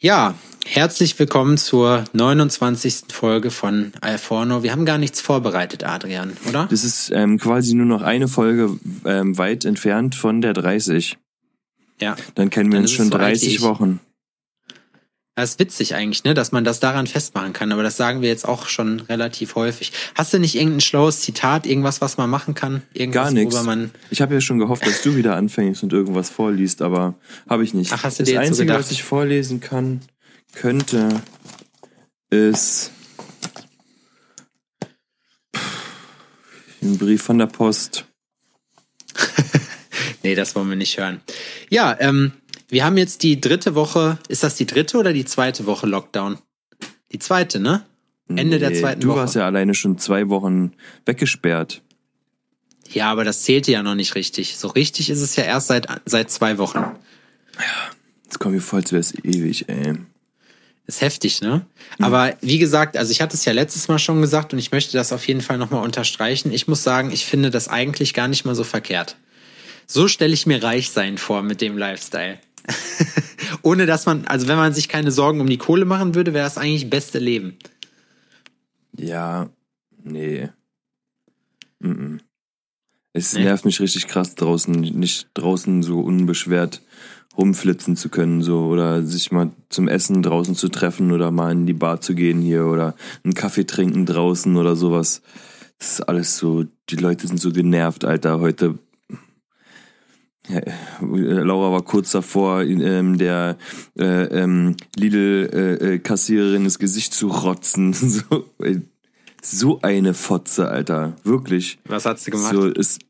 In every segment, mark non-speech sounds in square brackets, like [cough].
Ja, herzlich willkommen zur 29. Folge von Alforno. Wir haben gar nichts vorbereitet, Adrian, oder? Das ist ähm, quasi nur noch eine Folge ähm, weit entfernt von der 30. Ja. Dann kennen wir Dann uns schon so alt wie 30 ich. Wochen. Das ist witzig eigentlich, ne, dass man das daran festmachen kann, aber das sagen wir jetzt auch schon relativ häufig. Hast du nicht irgendein schlaues Zitat, irgendwas, was man machen kann? Irgendwas, Gar nichts. Ich habe ja schon gehofft, dass du wieder anfängst und irgendwas vorliest, aber habe ich nicht. Ach, hast du das dir jetzt so Einzige, gedacht? was ich vorlesen kann, könnte, ist ein Brief von der Post. [laughs] Nee, das wollen wir nicht hören. Ja, ähm, wir haben jetzt die dritte Woche. Ist das die dritte oder die zweite Woche Lockdown? Die zweite, ne? Ende der Nee, zweiten Du Woche. warst ja alleine schon zwei Wochen weggesperrt. Ja, aber das zählte ja noch nicht richtig. So richtig ist es ja erst seit, seit zwei Wochen. Jetzt kommen wir voll, als wäre es ewig, ey. Ist heftig, ne? Aber wie gesagt, also ich hatte es ja letztes Mal schon gesagt und ich möchte das auf jeden Fall nochmal unterstreichen. Ich muss sagen, ich finde das eigentlich gar nicht mal so verkehrt. So stelle ich mir reich sein vor mit dem Lifestyle. Ohne dass man, also wenn man sich keine Sorgen um die Kohle machen würde, wäre das eigentlich beste Leben. Ja, nee. Mm-mm. Es Nee? nervt mich richtig krass draußen, nicht draußen so unbeschwert rumflitzen zu können, so oder sich mal zum Essen draußen zu treffen oder mal in die Bar zu gehen hier oder einen Kaffee trinken draußen oder sowas. Das ist alles so, die Leute sind so genervt, Alter. Heute Laura war kurz davor, ähm, der äh, ähm, Lidl-Kassiererin ins Gesicht zu rotzen. [laughs] So, ey, so eine Fotze, Alter. Wirklich. Was hat sie gemacht? So ist.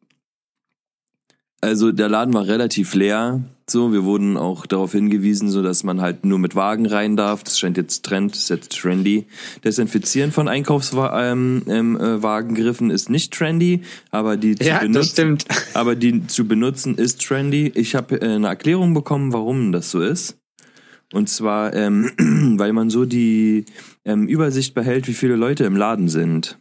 Also der Laden war relativ leer. So, wir wurden auch darauf hingewiesen, so dass man halt nur mit Wagen rein darf. Das scheint jetzt Trend, ist jetzt trendy. Desinfizieren von Einkaufswagengriffen ähm, äh, Wagengriffen ist nicht trendy, aber die zu ja, benutzen, [laughs] aber die zu benutzen ist trendy. Ich habe äh, eine Erklärung bekommen, warum das so ist. Und zwar, ähm, [clears throat] weil man so die ähm, Übersicht behält, wie viele Leute im Laden sind.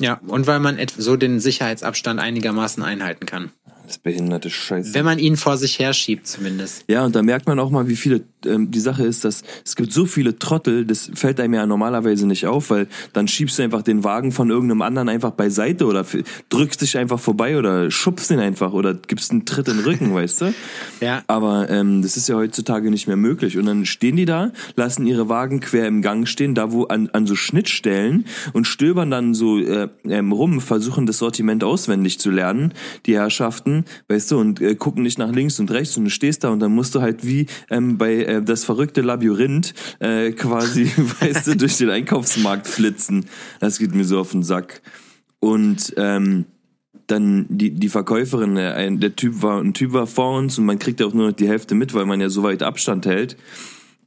Ja, und weil man so den Sicherheitsabstand einigermaßen einhalten kann. Das behinderte Scheiße. Wenn man ihn vor sich herschiebt, zumindest. Ja, und da merkt man auch mal, wie viele, ähm, die Sache ist, dass es gibt so viele Trottel, das fällt einem ja normalerweise nicht auf, weil dann schiebst du einfach den Wagen von irgendeinem anderen einfach beiseite oder drückst dich einfach vorbei oder schubst ihn einfach oder gibst einen Tritt in den Rücken, [laughs] weißt du? Ja. Aber ähm, das ist ja heutzutage nicht mehr möglich. Und dann stehen die da, lassen ihre Wagen quer im Gang stehen, da wo an, an so Schnittstellen und stöbern dann so äh, ähm, rum, versuchen das Sortiment auswendig zu lernen, die Herrschaften, weißt du, und äh, gucken nicht nach links und rechts und du stehst da und dann musst du halt wie ähm, bei äh, das verrückte Labyrinth äh, quasi, [laughs] weißt du, durch den Einkaufsmarkt flitzen. Das geht mir so auf den Sack. Und ähm, dann die, die Verkäuferin, äh, ein, der Typ war, ein Typ war vor uns und man kriegt ja auch nur noch die Hälfte mit, weil man ja so weit Abstand hält.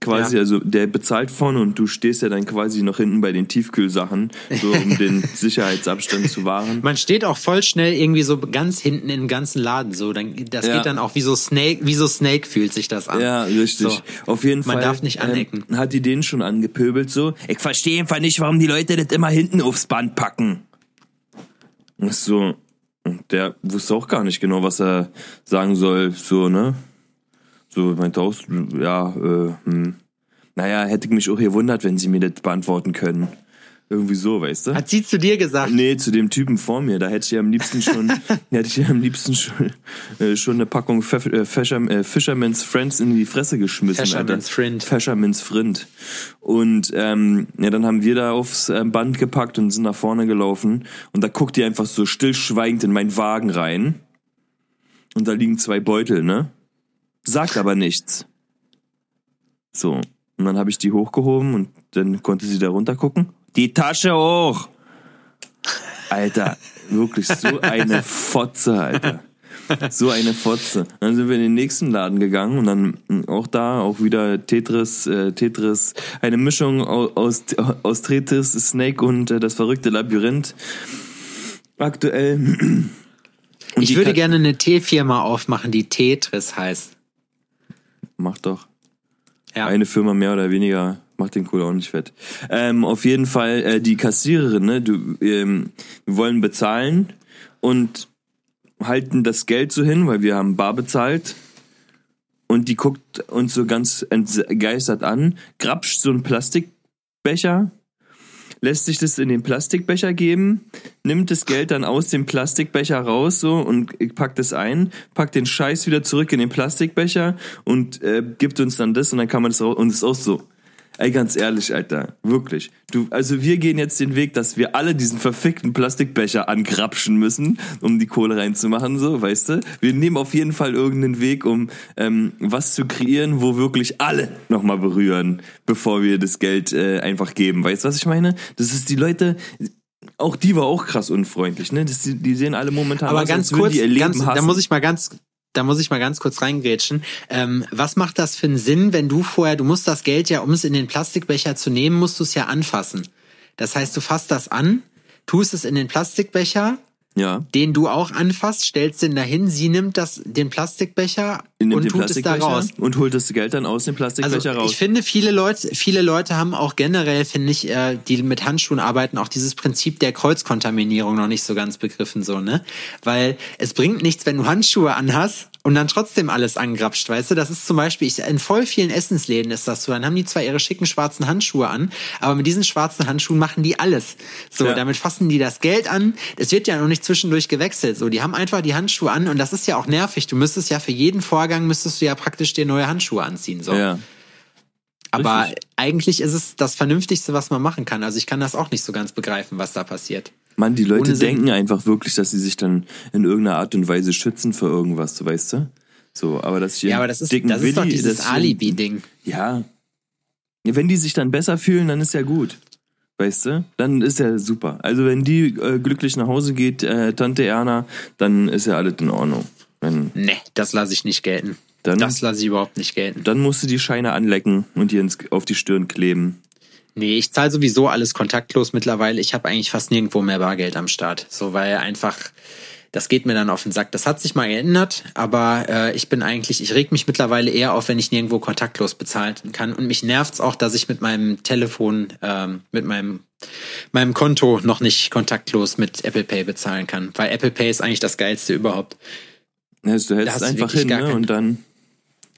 Quasi, Ja. also der bezahlt vorne und du stehst ja dann quasi noch hinten bei den Tiefkühlsachen, so um [laughs] den Sicherheitsabstand zu wahren. Man steht auch voll schnell irgendwie so ganz hinten im ganzen Laden so. Dann, das Ja. geht dann auch wie so Snake, wie so Snake fühlt sich das an. Ja, richtig. So. Auf jeden Man Fall. darf nicht anecken. Ähm, hat die den schon angepöbelt so. Ich verstehe einfach nicht, warum die Leute das immer hinten aufs Band packen. Und so, und der wusste auch gar nicht genau, was er sagen soll, so, ne? So, meinte auch, ja, äh, hm. Naja, hätte ich mich auch gewundert, wenn sie mir das beantworten können. Irgendwie so, weißt du? Hat sie zu dir gesagt? Nee, zu dem Typen vor mir. Da hätte ich ja am liebsten schon, [laughs] hätte ich ja am liebsten schon, äh, schon eine Packung Pfeff, äh, Fischer, äh, Fisherman's Friends in die Fresse geschmissen. Fisherman's. Friend. Fisherman's Friend. Und ähm, ja, dann haben wir da aufs äh, Band gepackt und sind nach vorne gelaufen. Und da guckt die einfach so stillschweigend in meinen Wagen rein. Und da liegen zwei Beutel, ne? Sagt aber nichts. So. Und dann habe ich die hochgehoben und dann konnte sie da runter gucken. Die Tasche hoch! Alter, wirklich so eine Fotze, Alter. So eine Fotze. Dann sind wir in den nächsten Laden gegangen und dann auch da auch wieder Tetris, äh, Tetris, eine Mischung aus, aus, Tetris, Snake und äh, das verrückte Labyrinth. Aktuell. Und ich würde gerne eine Teefirma aufmachen, die Tetris heißt. Mach doch. Ja. Eine Firma mehr oder weniger macht den Kohl auch nicht fett. Ähm, auf jeden Fall äh, die Kassiererin, ne? Du, ähm, wir wollen bezahlen und halten das Geld so hin, weil wir haben bar bezahlt. Und und die guckt uns so ganz entgeistert an, grapscht so einen Plastikbecher, lässt sich das in den Plastikbecher geben, nimmt das Geld dann aus dem Plastikbecher raus so und packt es ein, packt den Scheiß wieder zurück in den Plastikbecher und äh, gibt uns dann das und dann kann man das und es auch so. Ey, ganz ehrlich, Alter, wirklich. Du, also wir gehen jetzt den Weg, dass wir alle diesen verfickten Plastikbecher angrapschen müssen, um die Kohle reinzumachen, so, weißt du? Wir nehmen auf jeden Fall irgendeinen Weg, um ähm, was zu kreieren, wo wirklich alle nochmal berühren, bevor wir das Geld äh, einfach geben. Weißt du, was ich meine? Das ist die Leute, auch die war auch krass unfreundlich, ne? Das, die, die sehen alle momentan Aber aus, ganz kurz, die ihr Leben ganz, da hassen. muss ich mal ganz, da muss ich mal ganz kurz reingrätschen. Ähm, was macht das für einen Sinn, wenn du vorher, du musst das Geld ja, um es in den Plastikbecher zu nehmen, musst du es ja anfassen. Das heißt, du fasst das an, tust es in den Plastikbecher, ja. den du auch anfasst, stellst den dahin, sie nimmt das, den Plastikbecher Nimmt und den tut es da Plastikbecher raus. und holt das Geld dann aus dem Plastikbecher Also raus. ich finde, viele Leute, viele Leute haben auch generell, finde ich, äh, die mit Handschuhen arbeiten, auch dieses Prinzip der Kreuzkontaminierung noch nicht so ganz begriffen, so, ne? Weil es bringt nichts, wenn du Handschuhe anhast und dann trotzdem alles angrapscht, weißt du? Das ist zum Beispiel, ich, in voll vielen Essensläden ist das so. Dann haben die zwar ihre schicken schwarzen Handschuhe an, aber mit diesen schwarzen Handschuhen machen die alles. So, Ja. damit fassen die das Geld an. Es wird ja noch nicht zwischendurch gewechselt. So, die haben einfach die Handschuhe an und das ist ja auch nervig. Du müsstest ja für jeden Vorgang müsstest du ja praktisch dir neue Handschuhe anziehen. So. ja. Aber Richtig. eigentlich ist es das Vernünftigste, was man machen kann. Also ich kann das auch nicht so ganz begreifen, was da passiert. Mann, die Leute denken einfach wirklich, dass sie sich dann in irgendeiner Art und Weise schützen für irgendwas, so weißt du? So, aber das hier Ja, aber das ist, das ist doch Willi, dieses Alibi-Ding. Ja. ja. Wenn die sich dann besser fühlen, dann ist ja gut. Weißt du? Dann ist ja super. Also wenn die äh, glücklich nach Hause geht, äh, Tante Erna, dann ist ja alles in Ordnung. Wenn, Nee, das lasse ich nicht gelten. Dann, Das lasse ich überhaupt nicht gelten. dann musst du die Scheine anlecken und dir ins, auf die Stirn kleben. Nee, ich zahle sowieso alles kontaktlos mittlerweile. Ich habe eigentlich fast nirgendwo mehr Bargeld am Start. So, weil einfach, das geht mir dann auf den Sack. Das hat sich mal geändert, aber äh, ich bin eigentlich, ich reg mich mittlerweile eher auf, wenn ich nirgendwo kontaktlos bezahlen kann. Und mich nervt's auch, dass ich mit meinem Telefon, ähm, mit meinem meinem Konto noch nicht kontaktlos mit Apple Pay bezahlen kann. Weil Apple Pay ist eigentlich das geilste überhaupt. Also, du hältst einfach hin ne? und dann.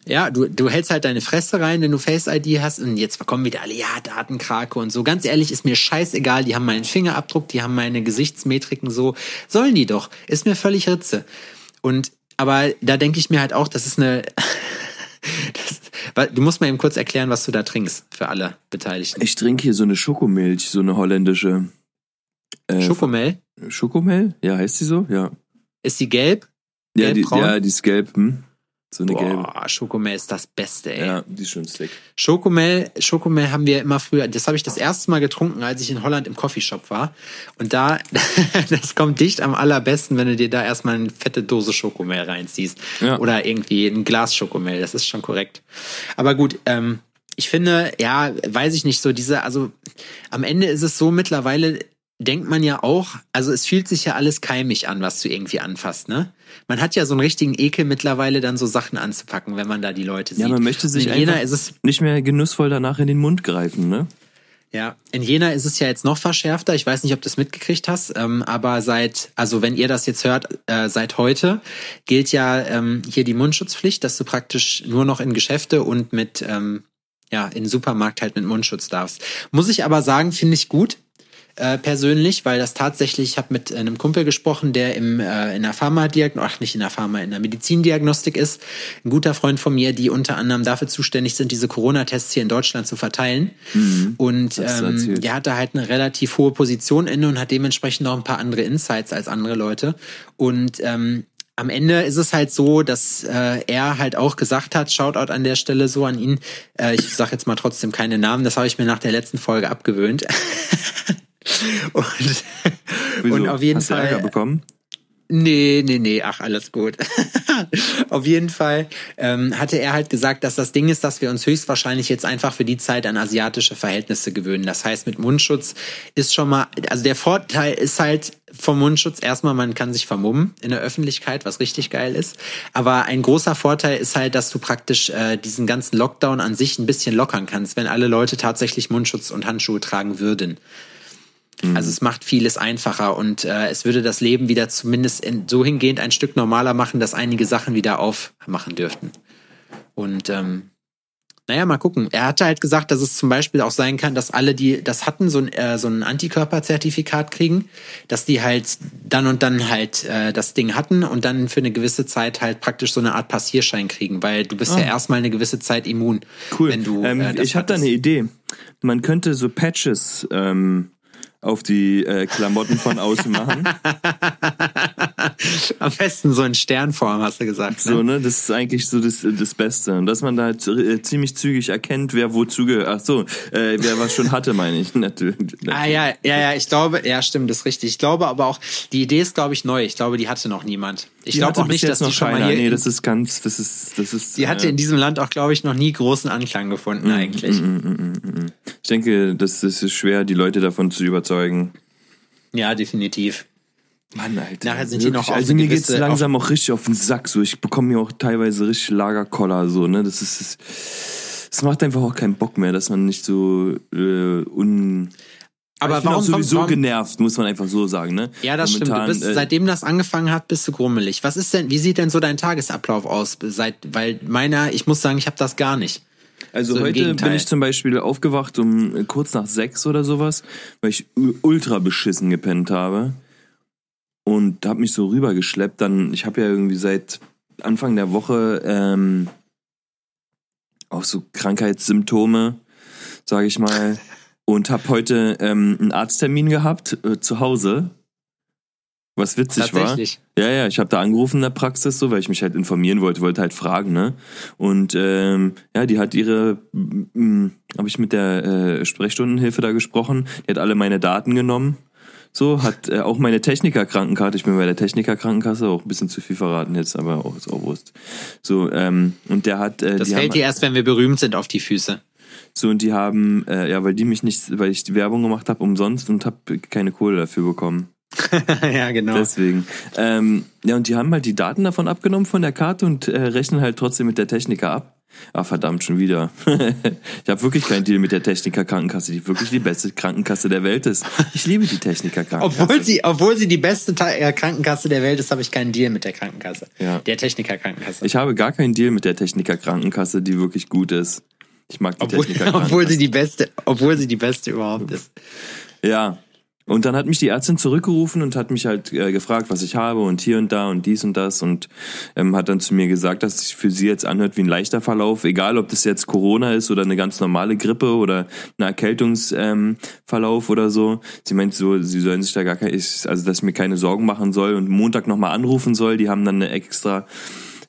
Ja, du, du hältst halt deine Fresse rein, wenn du Face-ID hast und jetzt kommen wieder alle, ja, Datenkrake und so. Ganz ehrlich, ist mir scheißegal, die haben meinen Fingerabdruck, die haben meine Gesichtsmetriken so. Sollen die doch. Ist mir völlig Ritze. Und, aber da denke ich mir halt auch, das ist eine, [laughs] das, du musst mal eben kurz erklären, was du da trinkst, für alle Beteiligten. Ich trinke hier so eine Schokomilch, so eine holländische. Äh, Schokomel, Schokomel? Ja, heißt die so? Ja. ist sie gelb? Ja, die, ja, die ist gelb. Hm? So eine gelbe. Boah, Schokomel ist das Beste, ey. Ja, die ist schon slick. Schokomel, Schokomel haben wir immer früher, das habe ich das erste Mal getrunken, als ich in Holland im Coffeeshop war. Und da, [laughs] das kommt dicht am allerbesten, wenn du dir da erstmal eine fette Dose Schokomel reinziehst. Ja. Oder irgendwie ein Glas Schokomel, das ist schon korrekt. Aber gut, ähm, ich finde, ja, weiß ich nicht, so diese, also am Ende ist es so mittlerweile, denkt man ja auch, also es fühlt sich ja alles keimig an, was du irgendwie anfasst, ne? Man hat ja so einen richtigen Ekel mittlerweile, dann so Sachen anzupacken, wenn man da die Leute sieht. Ja, man möchte sich Jena einfach ist es nicht mehr genussvoll danach in den Mund greifen, ne? ja, in Jena ist es ja jetzt noch verschärfter. Ich weiß nicht, ob du es mitgekriegt hast, ähm, aber seit, also wenn ihr das jetzt hört, äh, seit heute gilt ja ähm, hier die Mundschutzpflicht, dass du praktisch nur noch in Geschäfte und mit, ähm, ja, in Supermarkt halt mit Mundschutz darfst. Muss ich aber sagen, finde ich gut. Äh, persönlich, weil das tatsächlich, ich habe mit einem Kumpel gesprochen, der im, äh, in der Pharmadiagnostik, ach nicht in der Pharma, in der Medizindiagnostik ist, ein guter Freund von mir, die unter anderem dafür zuständig sind, diese Corona-Tests hier in Deutschland zu verteilen. Und Hast du ähm, der hatte halt eine relativ hohe Position inne und hat dementsprechend noch ein paar andere Insights als andere Leute. Und ähm, am Ende ist es halt so, dass äh, er halt auch gesagt hat, Shoutout an der Stelle so an ihn, äh, ich sage jetzt mal trotzdem keine Namen, das habe ich mir nach der letzten Folge abgewöhnt. [laughs] und, Wieso? und auf jeden Hast du Fall. Ärger bekommen? Nee, nee, nee, ach, alles gut. [laughs] Auf jeden Fall ähm, hatte er halt gesagt, dass das Ding ist, dass wir uns höchstwahrscheinlich jetzt einfach für die Zeit an asiatische Verhältnisse gewöhnen. Das heißt, mit Mundschutz ist schon mal, also der Vorteil ist halt vom Mundschutz erstmal, man kann sich vermummen in der Öffentlichkeit, was richtig geil ist. Aber ein großer Vorteil ist halt, dass du praktisch äh, diesen ganzen Lockdown an sich ein bisschen lockern kannst, wenn alle Leute tatsächlich Mundschutz und Handschuhe tragen würden. Also es macht vieles einfacher und äh, es würde das Leben wieder zumindest in, so hingehend ein Stück normaler machen, dass einige Sachen wieder aufmachen dürften. Und ähm, naja, mal gucken. Er hatte halt gesagt, dass es zum Beispiel auch sein kann, dass alle, die das hatten, so ein, äh, so ein Antikörperzertifikat kriegen, dass die halt dann und dann halt äh, das Ding hatten und dann für eine gewisse Zeit halt praktisch so eine Art Passierschein kriegen, weil du bist ah. ja erstmal eine gewisse Zeit immun. Cool. Wenn du, ähm, äh, ich habe da eine Idee. Man könnte so Patches ähm, auf die äh, Klamotten von außen machen. [laughs] Am besten so in Sternform, hast du gesagt. Ne? So, ne? Das ist eigentlich so das, das Beste. Und dass man da halt äh, ziemlich zügig erkennt, wer wozu gehört. Ach so, äh, wer was schon hatte, meine ich. [laughs] Natürlich. Ah ja, ja, ja, ich glaube, ja, stimmt, das ist richtig. Ich glaube aber auch, die Idee ist, glaube ich, neu. Ich glaube, die hatte noch niemand. Ich glaube auch nicht, dass die schon keiner. mal hier. Nee, das ist ganz, das ist, das ist. Die hatte äh, in diesem Land auch, glaube ich, noch nie großen Anklang gefunden, mm, eigentlich. Mm, mm, ich denke, das ist schwer, die Leute davon zu überzeugen. Ja, definitiv. Mann, Alter. Nachher sind die noch Also mir geht's langsam auch richtig auf den Sack. So, ich bekomme mir auch teilweise richtig Lagerkoller. So, ne, das ist, das, das macht einfach auch keinen Bock mehr, dass man nicht so äh, un aber ich bin warum sowieso warum, genervt, muss man einfach so sagen, ne? Ja, das Momentan, stimmt. Du bist, äh, seitdem das angefangen hat, bist du grummelig. Was ist denn, wie sieht denn so dein Tagesablauf aus? Seit, weil meiner, ich muss sagen, ich habe das gar nicht. Also so heute bin ich zum Beispiel aufgewacht um äh, kurz nach sechs oder sowas, weil ich ultra beschissen gepennt habe und habe mich so rübergeschleppt. Dann, ich habe ja irgendwie seit Anfang der Woche ähm, auch so Krankheitssymptome, sage ich mal, [laughs] und habe heute ähm, einen Arzttermin gehabt äh, zu Hause was witzig war. Ja, ja, ich habe da angerufen in der Praxis so, weil ich mich halt informieren wollte, wollte halt fragen, ne? Und ähm, ja, die hat ihre, hm, habe ich mit der äh, Sprechstundenhilfe da gesprochen, die hat alle meine Daten genommen. So, hat äh, auch meine Techniker-Krankenkarte, ich bin bei der Techniker-Krankenkasse, auch ein bisschen zu viel verraten jetzt, aber auch ist auch Wurst. So, ähm, und der hat. Äh, das fällt dir erst, wenn wir berühmt sind, auf die Füße. So, und die haben, äh, ja, weil die mich nicht, weil ich die Werbung gemacht habe, umsonst und habe keine Kohle dafür bekommen. [laughs] ja, genau. Deswegen. Ähm, ja, und die haben halt die Daten davon abgenommen von der Karte und äh, rechnen halt trotzdem mit der Techniker ab. Ah, verdammt, schon wieder. [laughs] ich habe wirklich keinen Deal mit der Techniker Krankenkasse, die wirklich die beste Krankenkasse der Welt ist. Ich liebe die Techniker Krankenkasse. Obwohl sie, obwohl sie die beste äh, Krankenkasse der Welt ist, habe ich keinen Deal mit der Krankenkasse. Ja. Der Techniker Krankenkasse. Ich habe gar keinen Deal mit der Techniker Krankenkasse, die wirklich gut ist. Ich mag die obwohl, Techniker Krankenkasse. [laughs] Obwohl sie die beste, obwohl sie die beste überhaupt ist. Ja, und dann hat mich die Ärztin zurückgerufen und hat mich halt äh, gefragt, was ich habe und hier und da und dies und das und ähm, hat dann zu mir gesagt, dass sich für sie jetzt anhört wie ein leichter Verlauf, egal ob das jetzt Corona ist oder eine ganz normale Grippe oder ein Erkältungsverlauf ähm, oder so. Sie meint so, sie sollen sich da gar keine, also dass ich mir keine Sorgen machen soll und Montag nochmal anrufen soll. Die haben dann eine extra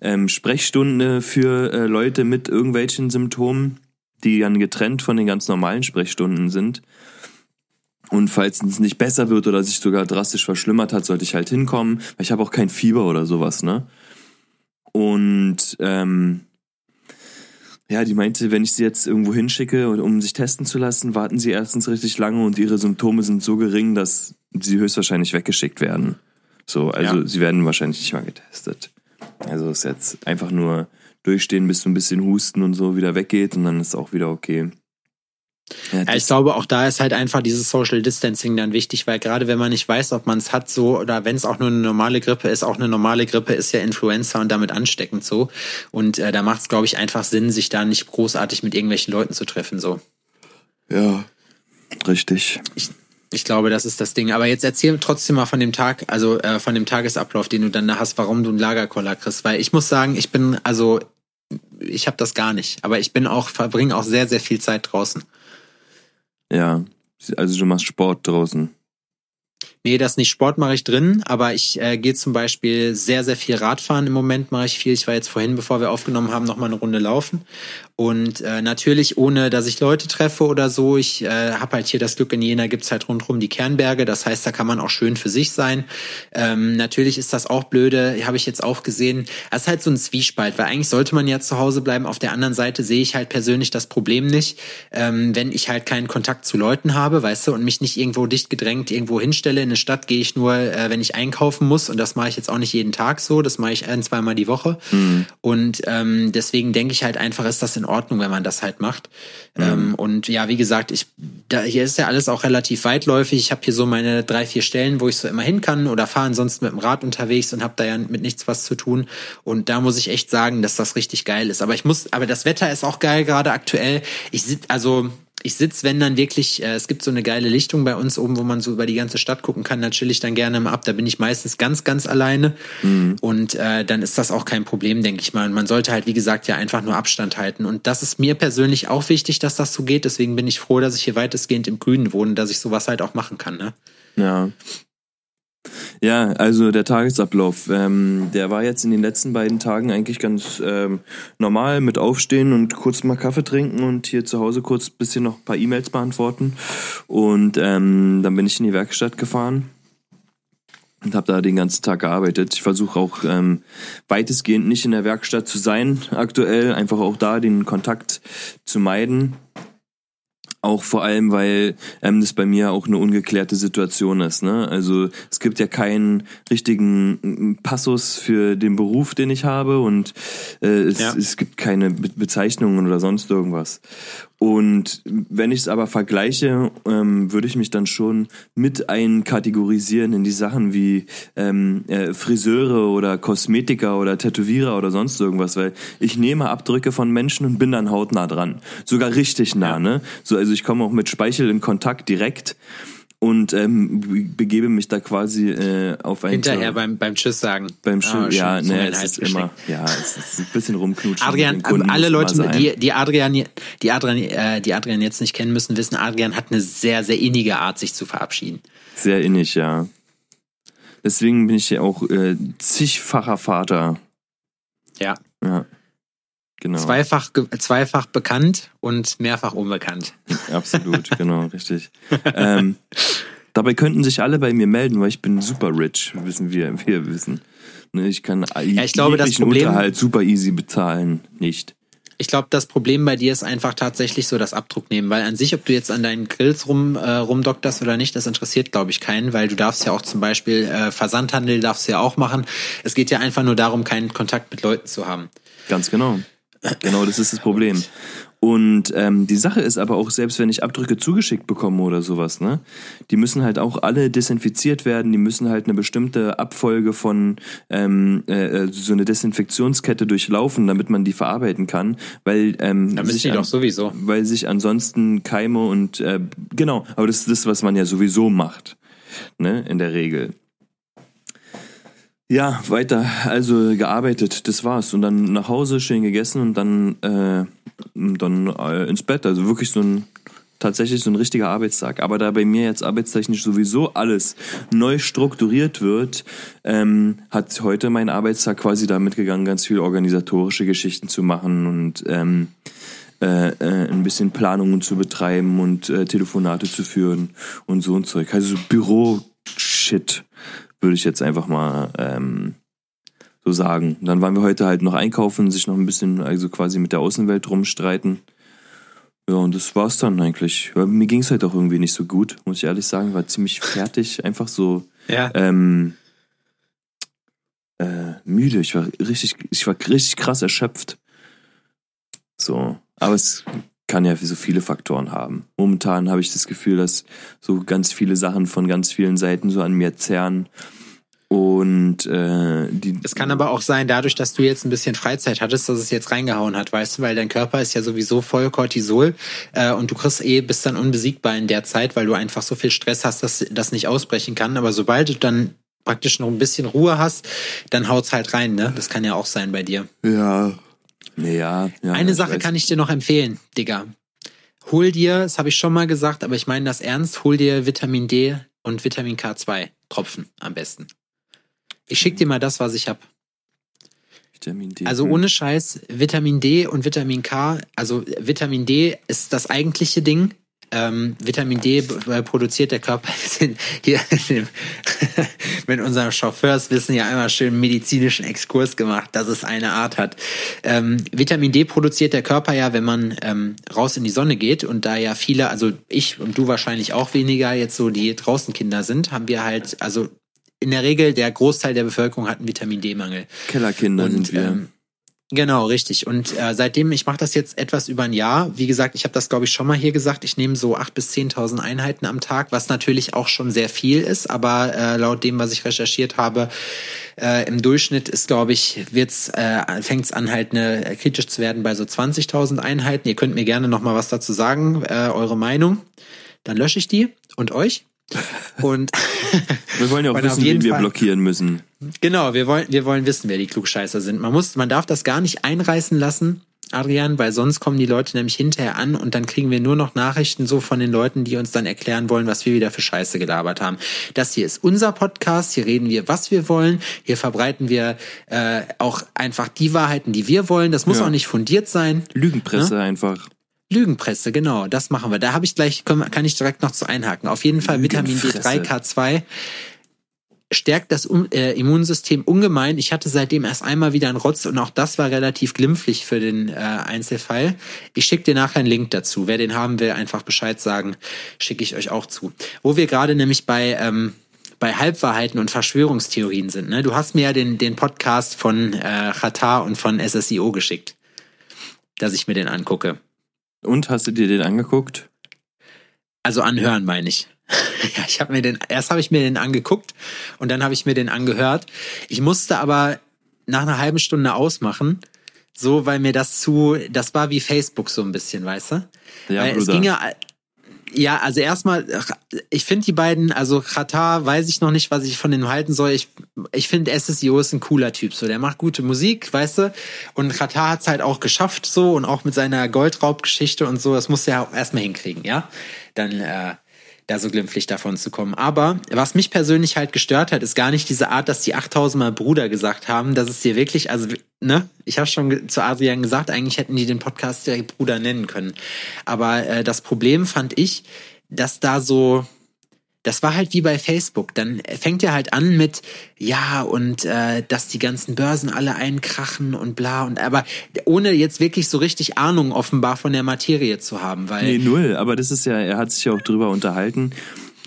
ähm, Sprechstunde für äh, Leute mit irgendwelchen Symptomen, die dann getrennt von den ganz normalen Sprechstunden sind. Und falls es nicht besser wird oder sich sogar drastisch verschlimmert hat, sollte ich halt hinkommen, weil ich habe auch kein Fieber oder sowas, ne? Und ähm, ja, die meinte, wenn ich sie jetzt irgendwo hinschicke, um sich testen zu lassen, warten sie erstens richtig lange und ihre Symptome sind so gering, dass sie höchstwahrscheinlich weggeschickt werden. So, also ja. sie werden wahrscheinlich nicht mal getestet. Also ist jetzt einfach nur durchstehen, bis so ein bisschen husten und so wieder weggeht und dann ist auch wieder okay. Ja, ich glaube, auch da ist halt einfach dieses Social Distancing dann wichtig, weil gerade wenn man nicht weiß, ob man es hat, so oder wenn es auch nur eine normale Grippe ist, auch eine normale Grippe ist ja Influenza und damit ansteckend so. Und äh, da macht es, glaube ich, einfach Sinn, sich da nicht großartig mit irgendwelchen Leuten zu treffen. so. Ja, richtig. Ich, ich glaube, das ist das Ding. Aber jetzt erzähl trotzdem mal von dem Tag, also äh, von dem Tagesablauf, den du dann da hast, warum du einen Lagerkoller kriegst. Weil ich muss sagen, ich bin, also ich habe das gar nicht. Aber ich bin auch, verbringe auch sehr, sehr viel Zeit draußen. Ja, also du machst Sport draußen. Nee, das nicht. Sport mache ich drin, aber ich äh, gehe zum Beispiel sehr, sehr viel Radfahren im Moment mache ich viel. Ich war jetzt vorhin, bevor wir aufgenommen haben, noch mal eine Runde laufen. Und äh, natürlich ohne, dass ich Leute treffe oder so. Ich äh, habe halt hier das Glück, in Jena gibt's halt rundherum die Kernberge. Das heißt, da kann man auch schön für sich sein. Ähm, natürlich ist das auch blöde, habe ich jetzt auch gesehen. Es ist halt so ein Zwiespalt, weil eigentlich sollte man ja zu Hause bleiben. Auf der anderen Seite sehe ich halt persönlich das Problem nicht, ähm, wenn ich halt keinen Kontakt zu Leuten habe, weißt du, und mich nicht irgendwo dicht gedrängt irgendwo hinstelle in eine Stadt gehe ich nur, äh, wenn ich einkaufen muss. Und das mache ich jetzt auch nicht jeden Tag so. Das mache ich ein, zweimal die Woche. Mhm. Und ähm, deswegen denke ich halt einfach, ist das in Ordnung, wenn man das halt macht. Ähm, und ja, wie gesagt, ich da, hier ist ja alles auch relativ weitläufig. Ich habe hier so meine drei, vier Stellen, wo ich so immer hin kann oder fahre ansonsten mit dem Rad unterwegs und habe da ja mit nichts was zu tun. Und da muss ich echt sagen, dass das richtig geil ist. Aber ich muss, aber das Wetter ist auch geil gerade aktuell. Ich sitz, also ich sitz, wenn dann wirklich, äh, es gibt so eine geile Lichtung bei uns oben, wo man so über die ganze Stadt gucken kann, da chill ich dann gerne mal ab. Da bin ich meistens ganz, ganz alleine. Und äh, dann ist das auch kein Problem, denke ich mal. Und man sollte halt, wie gesagt, ja einfach nur Abstand halten. Und das ist mir persönlich auch wichtig, dass das so geht. Deswegen bin ich froh, dass ich hier weitestgehend im Grünen wohne, dass ich sowas halt auch machen kann. Ne? Ja. Ja, also der Tagesablauf, ähm, der war jetzt in den letzten beiden Tagen eigentlich ganz ähm, normal mit Aufstehen und kurz mal Kaffee trinken und hier zu Hause kurz bisschen noch ein paar E-Mails beantworten. Und ähm, dann bin ich in die Werkstatt gefahren und habe da den ganzen Tag gearbeitet. Ich versuche auch ähm, weitestgehend nicht in der Werkstatt zu sein aktuell, einfach auch da den Kontakt zu meiden. Auch vor allem, weil ähm, das bei mir auch eine ungeklärte Situation ist. Ne? Also es gibt ja keinen richtigen mm, Passus für den Beruf, den ich habe und äh, es, Ja. es gibt keine Be Bezeichnungen oder sonst irgendwas. Und wenn ich es aber vergleiche, ähm, würde ich mich dann schon mit einkategorisieren in die Sachen wie ähm, äh, Friseure oder Kosmetiker oder Tätowierer oder sonst irgendwas, weil ich nehme Abdrücke von Menschen und bin dann hautnah dran. Sogar richtig nah, ne? So, also ich komme auch mit Speichel in Kontakt direkt und ähm, be- begebe mich da quasi äh, auf ein Hinterher beim, beim Tschüss sagen. beim Schiff, Ah, ja, ne, es ist Halsgeschenk. immer, ja, es ist ein bisschen rumknutschen. Adrian, alle Leute, die, die Adrian, die Adrian, äh, die Adrian jetzt nicht kennen müssen, wissen, Adrian hat eine sehr, sehr innige Art, sich zu verabschieden. Sehr innig, ja. Deswegen bin ich ja auch äh, zigfacher Vater. Ja. Ja. Genau. Zweifach, zweifach bekannt und mehrfach unbekannt. Absolut, [laughs] genau, richtig. Ähm, dabei könnten sich alle bei mir melden, weil ich bin super rich, wissen wir, wir wissen. Ne, ich kann Ja, ich glaube, das Problem- Unterhalt super easy bezahlen, nicht. Ich glaube, das Problem bei dir ist einfach tatsächlich so das Abdruck nehmen, weil an sich, ob du jetzt an deinen Grills rum äh, rumdokterst oder nicht, das interessiert, glaube ich, keinen, weil du darfst ja auch zum Beispiel äh, Versandhandel darfst du ja auch machen. Es geht ja einfach nur darum, keinen Kontakt mit Leuten zu haben. Ganz genau. Genau, das ist das Problem. Und ähm, die Sache ist aber auch, selbst wenn ich Abdrücke zugeschickt bekomme oder sowas, ne, die müssen halt auch alle desinfiziert werden, die müssen halt eine bestimmte Abfolge von ähm, äh, äh, so eine Desinfektionskette durchlaufen, damit man die verarbeiten kann, weil ähm, Da müssen sich die doch sowieso. weil sich ansonsten Keime und äh, genau, aber das ist das, was man ja sowieso macht, ne, in der Regel. Ja, weiter, also gearbeitet, das war's. Und dann nach Hause, schön gegessen und dann, äh, dann äh, ins Bett. Also wirklich so ein, tatsächlich so ein richtiger Arbeitstag. Aber da bei mir jetzt arbeitstechnisch sowieso alles neu strukturiert wird, ähm, hat heute mein Arbeitstag quasi damit gegangen, ganz viel organisatorische Geschichten zu machen und ähm, äh, äh, ein bisschen Planungen zu betreiben und äh, Telefonate zu führen und so ein Zeug. Also so Büro-Shit würde ich jetzt einfach mal ähm, so sagen. Dann waren wir heute halt noch einkaufen, sich noch ein bisschen, also quasi mit der Außenwelt rumstreiten. Ja, und das war's dann eigentlich. Weil mir ging's halt auch irgendwie nicht so gut, muss ich ehrlich sagen. War ziemlich [laughs] fertig, einfach so Ja. ähm, äh, müde. Ich war richtig, ich war richtig krass erschöpft. So, aber es kann ja so viele Faktoren haben. Momentan habe ich das Gefühl, dass so ganz viele Sachen von ganz vielen Seiten so an mir zerren. Und äh, die. Es kann aber auch sein, dadurch, dass du jetzt ein bisschen Freizeit hattest, dass es jetzt reingehauen hat, weißt du, weil dein Körper ist ja sowieso voll Cortisol äh, und du kriegst eh, bist dann unbesiegbar in der Zeit, weil du einfach so viel Stress hast, dass das nicht ausbrechen kann. Aber sobald du dann praktisch noch ein bisschen Ruhe hast, dann haut's halt rein, ne? Das kann ja auch sein bei dir. ja. Ja, ja. Eine Sache weiß. kann ich dir noch empfehlen, Digga. Hol dir, das habe ich schon mal gesagt, aber ich meine das ernst, hol dir Vitamin D und Vitamin K2 Tropfen am besten. Ich schick dir mal das, was ich hab. Vitamin D. Also Hm. ohne Scheiß, Vitamin D und Vitamin K, also Vitamin D ist das eigentliche Ding, Ähm, Vitamin D äh, produziert der Körper. [laughs] Wir sind hier [laughs] mit unserem Chauffeurswissen ja einmal schön medizinischen Exkurs gemacht, dass es eine Art hat. Ähm, Vitamin D produziert der Körper ja, wenn man ähm, raus in die Sonne geht und da ja viele, also ich und du wahrscheinlich auch weniger jetzt so die draußen Kinder sind, haben wir halt, also in der Regel der Großteil der Bevölkerung hat einen Vitamin D-Mangel. Kellerkinder und, sind wir. Ähm, Genau, richtig. Und äh, seitdem, ich mache das jetzt etwas über ein Jahr. Wie gesagt, ich habe das, glaube ich, schon mal hier gesagt. Ich nehme so acht bis zehntausend Einheiten am Tag, was natürlich auch schon sehr viel ist. Aber äh, laut dem, was ich recherchiert habe, äh, im Durchschnitt ist, glaube ich, wird's äh, fängt es an, halt eine, äh, kritisch zu werden bei so 20.000 Einheiten. Ihr könnt mir gerne noch mal was dazu sagen, äh, eure Meinung. Dann lösche ich die und euch. Und wir wollen ja auch [laughs] wissen, wen wir Fall, blockieren müssen. Genau, wir wollen, wir wollen wissen, wer die Klugscheißer sind. Man muss, man darf das gar nicht einreißen lassen, Adrian, weil sonst kommen die Leute nämlich hinterher an und dann kriegen wir nur noch Nachrichten so von den Leuten, die uns dann erklären wollen, was wir wieder für Scheiße gelabert haben. Das hier ist unser Podcast, hier reden wir, was wir wollen, hier verbreiten wir äh, auch einfach die Wahrheiten, die wir wollen. Das muss ja. auch nicht fundiert sein. Lügenpresse ne? einfach. Lügenpresse, genau, das machen wir. Da habe ich gleich, kann ich direkt noch zu einhaken. Auf jeden Fall Vitamin D3, K2 stärkt das äh, Immunsystem ungemein. Ich hatte seitdem erst einmal wieder einen Rotz und auch das war relativ glimpflich für den äh, Einzelfall. Ich schicke dir nachher einen Link dazu. Wer den haben will, einfach Bescheid sagen, schicke ich euch auch zu. Wo wir gerade nämlich bei ähm, bei Halbwahrheiten und Verschwörungstheorien sind. Ne? Du hast mir ja den, den Podcast von äh, Qatar und von SSIO geschickt, dass ich mir den angucke. Und hast du dir den angeguckt? Also anhören, meine ich. [laughs] ja, ich habe mir den erst habe ich mir den angeguckt und dann habe ich mir den angehört. Ich musste aber nach einer halben Stunde ausmachen, so weil mir das zu das war wie Facebook so ein bisschen, weißt du? Ja, weil es ging ja ja, also erstmal, ich finde die beiden, also Qatar weiß ich noch nicht, was ich von denen halten soll. Ich, ich finde SSIO ist ein cooler Typ, so der macht gute Musik, weißt du. Und Qatar hat's halt auch geschafft, so und auch mit seiner Goldraubgeschichte und so. Das muss er auch erstmal hinkriegen, ja. Dann äh, da so glimpflich davon zu kommen. Aber was mich persönlich halt gestört hat, ist gar nicht diese Art, dass die 8000 Mal Bruder gesagt haben, dass es dir wirklich, also, ne, ich habe schon zu Adrian gesagt, eigentlich hätten die den Podcast direkt Bruder nennen können. Aber äh, das Problem fand ich, dass da so, das war halt wie bei Facebook. Dann fängt er halt an mit, ja, und äh, dass die ganzen Börsen alle einkrachen und bla und aber ohne jetzt wirklich so richtig Ahnung offenbar von der Materie zu haben, weil. Nee, null, aber das ist ja, er hat sich ja auch drüber unterhalten.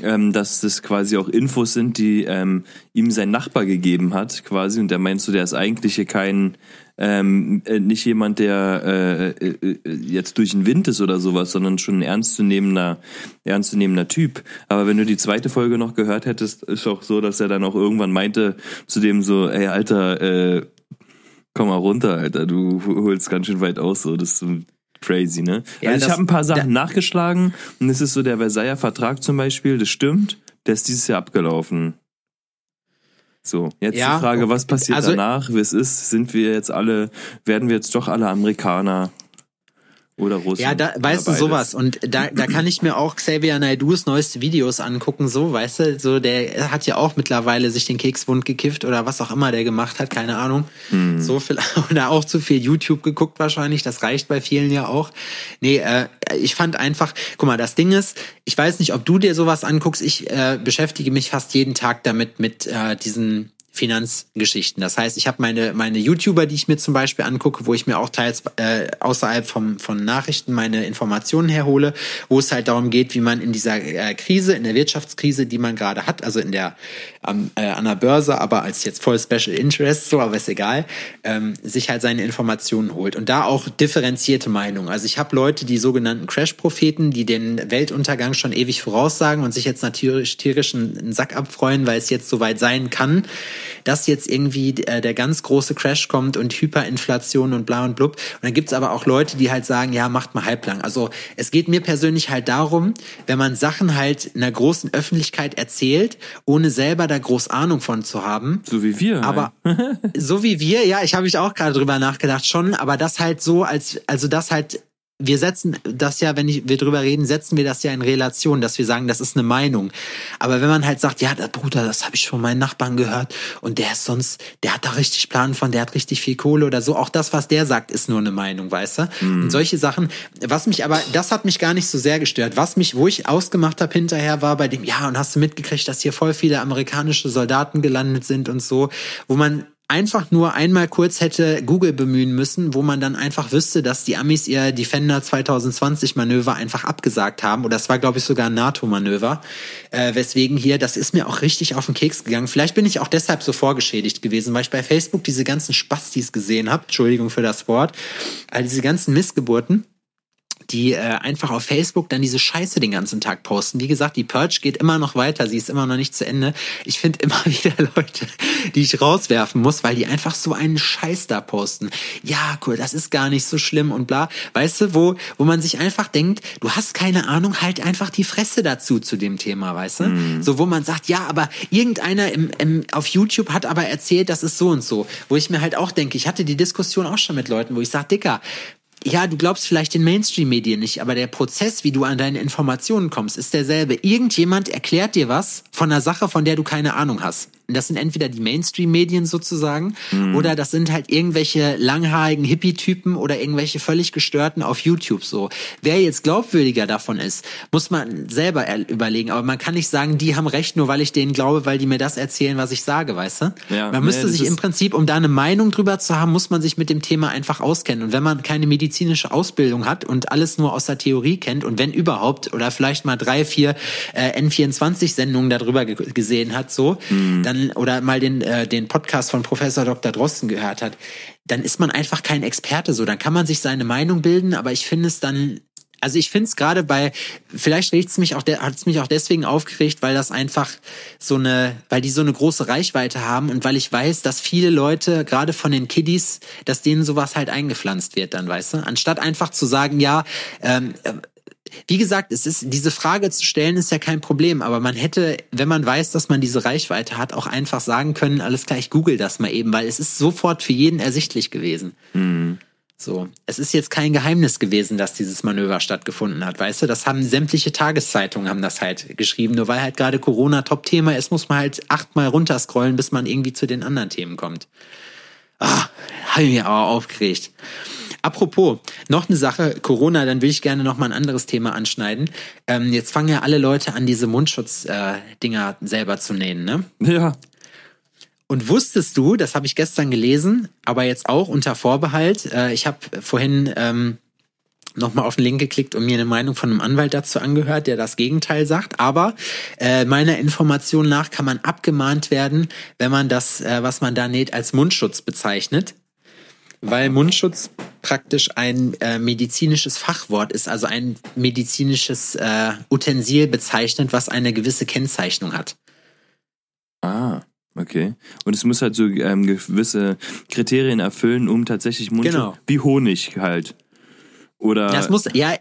Ähm, dass das quasi auch Infos sind, die ähm, ihm sein Nachbar gegeben hat, quasi. Und der meinst du, der ist eigentlich hier kein, ähm, äh, nicht jemand, der äh, äh, jetzt durch den Wind ist oder sowas, sondern schon ein ernstzunehmender, ernstzunehmender Typ. Aber wenn du die zweite Folge noch gehört hättest, ist auch so, dass er dann auch irgendwann meinte zu dem so, ey Alter, äh, komm mal runter, Alter, du holst ganz schön weit aus, so das crazy, ne? Ja, also ich habe ein paar Sachen nachgeschlagen und es ist so der Versailler Vertrag zum Beispiel, das stimmt, der ist dieses Jahr abgelaufen. So, jetzt ja, die Frage, was passiert also, danach? Wie es ist, sind wir jetzt alle, werden wir jetzt doch alle Amerikaner? Oder Russen. Ja, da weißt du sowas. Und da, da kann ich mir auch Xavier Naidus neueste Videos angucken, so, weißt du, so, der hat ja auch mittlerweile sich den Keks wund gekifft oder was auch immer der gemacht hat, keine Ahnung. Hm. So viel, [laughs] oder auch zu viel YouTube geguckt wahrscheinlich, das reicht bei vielen ja auch. Nee, äh, ich fand einfach, guck mal, das Ding ist, ich weiß nicht, ob du dir sowas anguckst, ich äh, beschäftige mich fast jeden Tag damit, mit äh, diesen Finanzgeschichten. Das heißt, ich habe meine meine YouTuber, die ich mir zum Beispiel angucke, wo ich mir auch teils äh, außerhalb vom, von Nachrichten meine Informationen herhole, wo es halt darum geht, wie man in dieser äh, Krise, in der Wirtschaftskrise, die man gerade hat, also in der ähm, äh, an der Börse, aber als jetzt voll Special Interest, so, aber ist egal, ähm, sich halt seine Informationen holt und da auch differenzierte Meinungen. Also ich habe Leute, die sogenannten Crash-Propheten, die den Weltuntergang schon ewig voraussagen und sich jetzt natürlich tierisch einen Sack abfreuen, weil es jetzt soweit sein kann dass jetzt irgendwie äh, der ganz große Crash kommt und Hyperinflation und bla und blub. Und dann gibt's aber auch Leute, die halt sagen, ja, macht mal halblang. Also es geht mir persönlich halt darum, wenn man Sachen halt in der großen Öffentlichkeit erzählt, ohne selber da groß Ahnung von zu haben. So wie wir. Aber [laughs] so wie wir, ja, ich habe mich auch gerade drüber nachgedacht schon, aber das halt so als, also das halt wir setzen das ja, wenn ich, wir drüber reden, setzen wir das ja in Relation, dass wir sagen, das ist eine Meinung. Aber wenn man halt sagt, ja, der Bruder, das habe ich von meinen Nachbarn gehört und der ist sonst, der hat da richtig Plan von, der hat richtig viel Kohle oder so, auch das, was der sagt, ist nur eine Meinung, weißt du? Mhm. Und solche Sachen, was mich aber, das hat mich gar nicht so sehr gestört. Was mich, wo ich ausgemacht habe hinterher, war bei dem, ja, und hast du mitgekriegt, dass hier voll viele amerikanische Soldaten gelandet sind und so, wo man einfach nur einmal kurz hätte Google bemühen müssen, wo man dann einfach wüsste, dass die Amis ihr Defender 2020 Manöver einfach abgesagt haben. Oder es war, glaube ich, sogar ein NATO-Manöver. Äh, weswegen hier, das ist mir auch richtig auf den Keks gegangen. Vielleicht bin ich auch deshalb so vorgeschädigt gewesen, weil ich bei Facebook diese ganzen Spastis gesehen habe. Entschuldigung für das Wort. all diese ganzen Missgeburten die äh, einfach auf Facebook dann diese Scheiße den ganzen Tag posten. Wie gesagt, die Purge geht immer noch weiter, sie ist immer noch nicht zu Ende. Ich finde [laughs] immer wieder Leute, die ich rauswerfen muss, weil die einfach so einen Scheiß da posten. Ja, cool, das ist gar nicht so schlimm und bla. Weißt du, wo, wo man sich einfach denkt, du hast keine Ahnung, halt einfach die Fresse dazu zu dem Thema, weißt du? Mhm. So, wo man sagt, ja, aber irgendeiner im, im, auf YouTube hat aber erzählt, das ist so und so. Wo ich mir halt auch denke, ich hatte die Diskussion auch schon mit Leuten, wo ich sage, Dicker, ja, du glaubst vielleicht den Mainstream-Medien nicht, aber der Prozess, wie du an deine Informationen kommst, ist derselbe. Irgendjemand erklärt dir was von einer Sache, von der du keine Ahnung hast. Das sind entweder die Mainstream-Medien sozusagen mhm. oder das sind halt irgendwelche langhaarigen Hippie-Typen oder irgendwelche völlig gestörten auf YouTube so. Wer jetzt glaubwürdiger davon ist, muss man selber überlegen. Aber man kann nicht sagen, die haben recht, nur weil ich denen glaube, weil die mir das erzählen, was ich sage, weißt du? Ja, man müsste nee, sich im Prinzip, um da eine Meinung drüber zu haben, muss man sich mit dem Thema einfach auskennen. Und wenn man keine medizinische Ausbildung hat und alles nur aus der Theorie kennt und wenn überhaupt oder vielleicht mal drei, vier äh, N24-Sendungen darüber gesehen hat, so, mhm. dann oder mal den, äh, den Podcast von Professor Dr. Drosten gehört hat, dann ist man einfach kein Experte so. Dann kann man sich seine Meinung bilden, aber ich finde es dann also ich finde es gerade bei, vielleicht regt's mich auch, hat es mich auch deswegen aufgeregt, weil das einfach so eine, weil die so eine große Reichweite haben und weil ich weiß, dass viele Leute, gerade von den Kiddies, dass denen sowas halt eingepflanzt wird dann, weißt du? Anstatt einfach zu sagen, ja, ähm, wie gesagt, es ist, diese Frage zu stellen ist ja kein Problem, aber man hätte, wenn man weiß, dass man diese Reichweite hat, auch einfach sagen können, alles gleich google das mal eben, weil es ist sofort für jeden ersichtlich gewesen. Mhm. So. Es ist jetzt kein Geheimnis gewesen, dass dieses Manöver stattgefunden hat, weißt du? Das haben sämtliche Tageszeitungen haben das halt geschrieben. Nur weil halt gerade Corona Top-Thema ist, muss man halt achtmal runterscrollen, bis man irgendwie zu den anderen Themen kommt. Ah, habe ich mich aber aufgeregt. Apropos, noch eine Sache, Corona, dann will ich gerne noch mal ein anderes Thema anschneiden. Ähm, jetzt fangen ja alle Leute an, diese Mundschutz-Dinger äh, selber zu nähen, ne? Ja. Und wusstest du, das habe ich gestern gelesen, aber jetzt auch unter Vorbehalt, äh, ich habe vorhin ähm, nochmal auf den Link geklickt und mir eine Meinung von einem Anwalt dazu angehört, der das Gegenteil sagt. Aber äh, meiner Information nach kann man abgemahnt werden, wenn man das, äh, was man da näht, als Mundschutz bezeichnet weil Mundschutz praktisch ein äh, medizinisches Fachwort ist, also ein medizinisches äh, Utensil bezeichnet, was eine gewisse Kennzeichnung hat. Ah, okay. Und es muss halt so ähm, gewisse Kriterien erfüllen, um tatsächlich Mundschutz, genau. wie Honig halt. Oder das muss ja,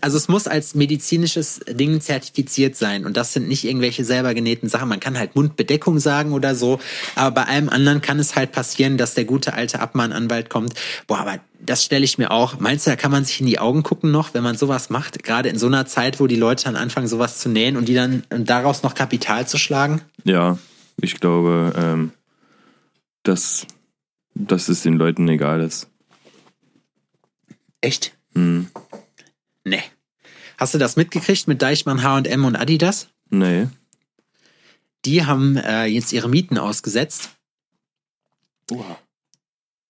also es muss als medizinisches Ding zertifiziert sein und das sind nicht irgendwelche selber genähten Sachen. Man kann halt Mundbedeckung sagen oder so, aber bei allem anderen kann es halt passieren, dass der gute alte Abmahnanwalt kommt. Boah, aber das stelle ich mir auch. Meinst du, da kann man sich in die Augen gucken noch, wenn man sowas macht? Gerade in so einer Zeit, wo die Leute dann anfangen, sowas zu nähen und die dann und daraus noch Kapital zu schlagen? Ja, ich glaube, ähm, dass, dass es den Leuten egal ist. Echt? Hm. Nee. Hast du das mitgekriegt mit Deichmann, H&M und Adidas? Nee. Die haben äh, jetzt ihre Mieten ausgesetzt. Oha.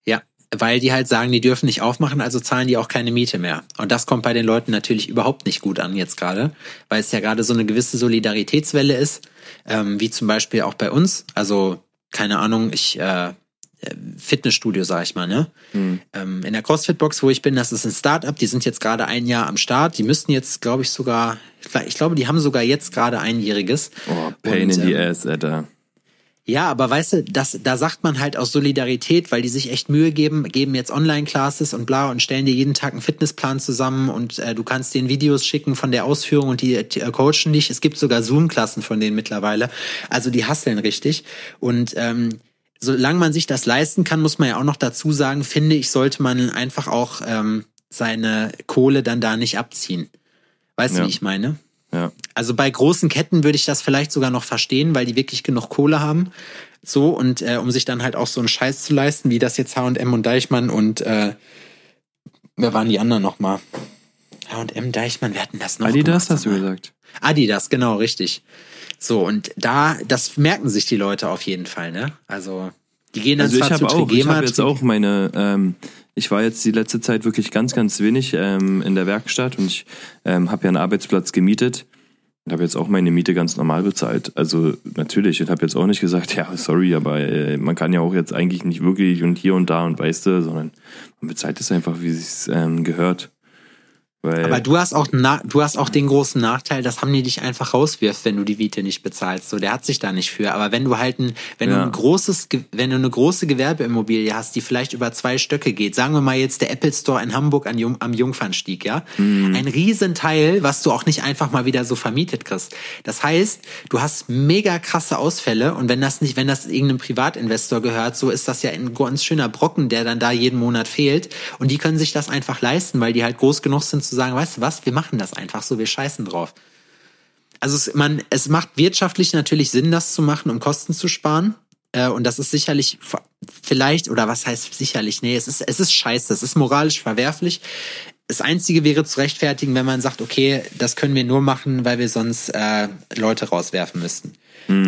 Ja, weil die halt sagen, die dürfen nicht aufmachen, also zahlen die auch keine Miete mehr. Und das kommt bei den Leuten natürlich überhaupt nicht gut an jetzt gerade, weil es ja gerade so eine gewisse Solidaritätswelle ist, ähm, wie zum Beispiel auch bei uns. Also keine Ahnung, ich äh, Fitnessstudio, sag ich mal, ne? Mhm. Ähm, in der CrossFit-Box, wo ich bin, das ist ein Startup, die sind jetzt gerade ein Jahr am Start. Die müssten jetzt, glaube ich, sogar, ich glaube, die haben sogar jetzt gerade einjähriges. Oh, pain Und, in the ähm, ass, Alter. Ja, aber weißt du, das, da sagt man halt aus Solidarität, weil die sich echt Mühe geben, geben jetzt Online-Classes und bla und stellen dir jeden Tag einen Fitnessplan zusammen und äh, du kannst den Videos schicken von der Ausführung und die, die äh, coachen dich. Es gibt sogar Zoom-Klassen von denen mittlerweile. Also die hasseln richtig. Und ähm, solange man sich das leisten kann, muss man ja auch noch dazu sagen, finde ich, sollte man einfach auch ähm, seine Kohle dann da nicht abziehen. Weißt du, Ja. wie ich meine? Ja. Also bei großen Ketten würde ich das vielleicht sogar noch verstehen, weil die wirklich genug Kohle haben. So, und äh, um sich dann halt auch so einen Scheiß zu leisten, wie das jetzt HM und Deichmann und äh, wer waren die anderen nochmal? HM, Deichmann, wer hatten das noch? Adidas gemacht, hast du gesagt. Adidas, genau, richtig. So, und da, das merken sich die Leute auf jeden Fall, ne? Also, die gehen dann Also ich zwar zu habe auch, ich Trigema, habe jetzt auch meine, ähm, ich war jetzt die letzte Zeit wirklich ganz, ganz wenig ähm, in der Werkstatt und ich ähm, habe ja einen Arbeitsplatz gemietet und habe jetzt auch meine Miete ganz normal bezahlt. Also natürlich, ich habe jetzt auch nicht gesagt, [laughs] ja, sorry, aber äh, man kann ja auch jetzt eigentlich nicht wirklich und hier und da und weißt du, sondern man bezahlt es einfach, wie es ähm, gehört. Weil, Aber du hast auch na, du hast auch den großen Nachteil, dass Hamni dich einfach rauswirft, wenn du die Miete nicht bezahlst. So, der hat sich da nicht für. Aber wenn du halt ein, wenn du Ja. ein großes, wenn du eine große Gewerbeimmobilie hast, die vielleicht über zwei Stöcke geht, sagen wir mal jetzt der Apple Store in Hamburg an Jung, am Jungfernstieg, ja, Mhm. ein Riesenteil, was du auch nicht einfach mal wieder so vermietet kriegst. Das heißt, du hast mega krasse Ausfälle und wenn das nicht, wenn das irgendeinem Privatinvestor gehört, so ist das ja ein ganz schöner Brocken, der dann da jeden Monat fehlt. Und die können sich das einfach leisten, weil die halt groß genug sind zu sagen, weißt du was, wir machen das einfach so, wir scheißen drauf. Also es, man, es macht wirtschaftlich natürlich Sinn, das zu machen, um Kosten zu sparen. Äh, und das ist sicherlich vielleicht, oder was heißt sicherlich? Nee, es ist, es ist scheiße, es ist moralisch verwerflich. Das Einzige wäre zu rechtfertigen, wenn man sagt, okay, das können wir nur machen, weil wir sonst äh, Leute rauswerfen müssten.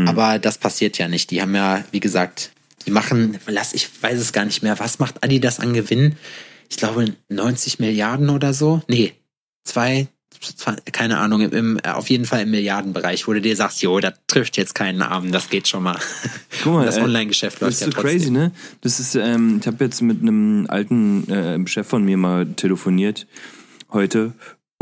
Aber das passiert ja nicht. Die haben ja, wie gesagt, die machen, lass, ich weiß es gar nicht mehr, was macht Adidas an Gewinn? Ich glaube 90 Milliarden oder so. Nee, zwei, zwei keine Ahnung, im, im, auf jeden Fall im Milliardenbereich, wo du dir sagst, jo, das trifft jetzt keinen Arm, das geht schon mal. Guck mal, [laughs] das äh, Online-Geschäft läuft Das ja ist so trotzdem. crazy, ne? Das ist, ähm, ich habe jetzt mit einem alten äh, Chef von mir mal telefoniert heute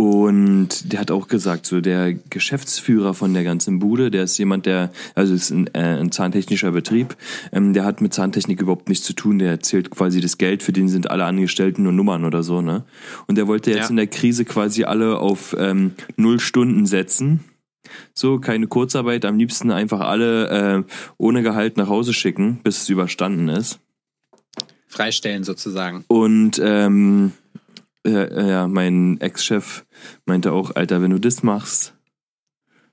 und der hat auch gesagt, so der Geschäftsführer von der ganzen Bude, der ist jemand, der, also ist ein, äh, ein zahntechnischer Betrieb, ähm, der hat mit Zahntechnik überhaupt nichts zu tun, der erzählt quasi das Geld, für den sind alle Angestellten nur Nummern oder so, ne? Und der wollte jetzt Ja. in der Krise quasi alle auf ähm, null Stunden setzen. So, keine Kurzarbeit, am liebsten einfach alle äh, ohne Gehalt nach Hause schicken, bis es überstanden ist. Freistellen sozusagen. Und ähm, äh, äh, ja, mein Ex-Chef meinte auch, Alter, wenn du das machst,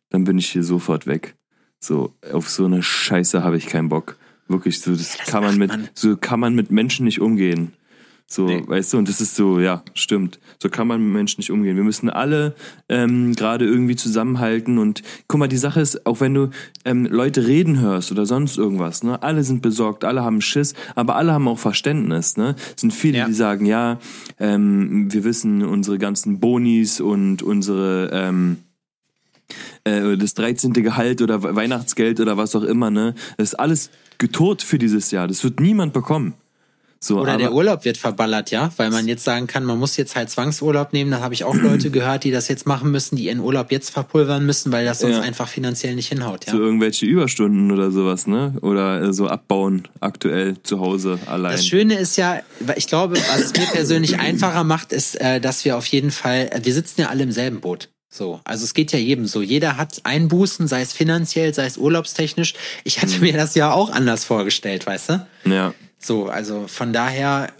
dann bin ich hier sofort weg. So, auf so eine Scheiße habe ich keinen Bock. Wirklich, so, das, das kann man mit, man. so kann man mit Menschen nicht umgehen. So, Nee. weißt du, und das ist so, ja, stimmt. So kann man mit Menschen nicht umgehen. Wir müssen alle ähm, gerade irgendwie zusammenhalten und guck mal, die Sache ist, auch wenn du ähm, Leute reden hörst oder sonst irgendwas, ne, alle sind besorgt, alle haben Schiss, aber alle haben auch Verständnis, ne? Es sind viele, Ja. die sagen, ja, ähm, wir wissen unsere ganzen Bonis und unsere ähm, äh, das 13. Gehalt oder We- Weihnachtsgeld oder was auch immer, ne? Das ist alles getot für dieses Jahr. Das wird niemand bekommen. So, Oder der Urlaub wird verballert, ja, weil man jetzt sagen kann, man muss jetzt halt Zwangsurlaub nehmen. Da habe ich auch Leute gehört, die das jetzt machen müssen, die ihren Urlaub jetzt verpulvern müssen, weil das sonst Ja. einfach finanziell nicht hinhaut, ja. so irgendwelche Überstunden oder sowas, ne? Oder äh, so abbauen aktuell zu Hause allein. Das Schöne ist ja, ich glaube, was es mir persönlich einfacher macht, ist, äh, dass wir auf jeden Fall, äh, wir sitzen ja alle im selben Boot. So, also es geht ja jedem so. Jeder hat Einbußen, sei es finanziell, sei es urlaubstechnisch. Ich hatte mir das ja auch anders vorgestellt, weißt du? Ja. So, also von daher,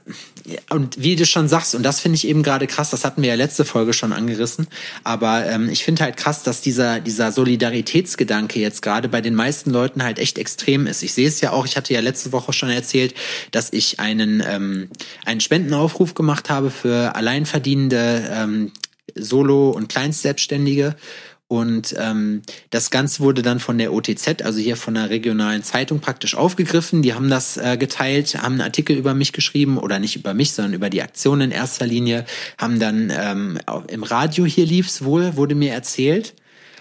und wie du schon sagst, und das finde ich eben gerade krass, das hatten wir ja letzte Folge schon angerissen, aber ähm, ich finde halt krass, dass dieser, dieser Solidaritätsgedanke jetzt gerade bei den meisten Leuten halt echt extrem ist. Ich sehe es ja auch, ich hatte ja letzte Woche schon erzählt, dass ich einen, ähm, einen Spendenaufruf gemacht habe für alleinverdienende ähm, Solo- und Kleinstselbstständige. Und ähm, das Ganze wurde dann von der OTZ, also hier von der regionalen Zeitung, praktisch aufgegriffen. Die haben das äh, geteilt, haben einen Artikel über mich geschrieben, oder nicht über mich, sondern über die Aktion in erster Linie, haben dann ähm, im Radio hier lief's wohl, wurde mir erzählt.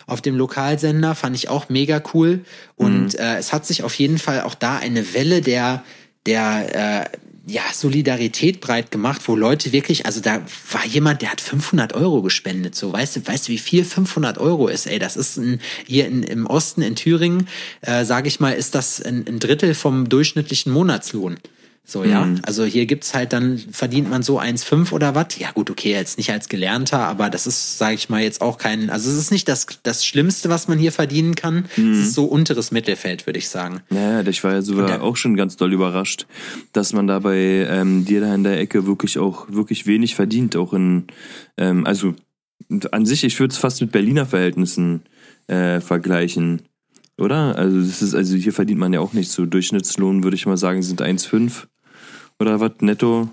Auf dem Lokalsender fand ich auch mega cool. Und äh, es hat sich auf jeden Fall auch da eine Welle der, der äh, ja, Solidarität breit gemacht, wo Leute wirklich, also da war jemand, der hat 500 Euro gespendet, so, weißt du, weißt du, wie viel 500 Euro ist, ey, das ist ein, hier in, im Osten in Thüringen, äh, sage ich mal, ist das ein, ein Drittel vom durchschnittlichen Monatslohn. So, ja. Also hier gibt's halt dann, verdient man so 1,5 oder was? Ja, gut, okay, jetzt nicht als Gelernter, aber das ist, sage ich mal, jetzt auch kein, also es ist nicht das, das Schlimmste, was man hier verdienen kann. Es ist so unteres Mittelfeld, würde ich sagen. Ja, ich war ja sogar Ja. auch schon ganz doll überrascht, dass man da bei ähm, dir da in der Ecke wirklich auch wirklich wenig verdient, auch in, ähm, also an sich, ich würde es fast mit Berliner Verhältnissen äh, vergleichen, oder? Also das ist, also hier verdient man ja auch nicht so. Durchschnittslohn würde ich mal sagen sind 1,5 oder was netto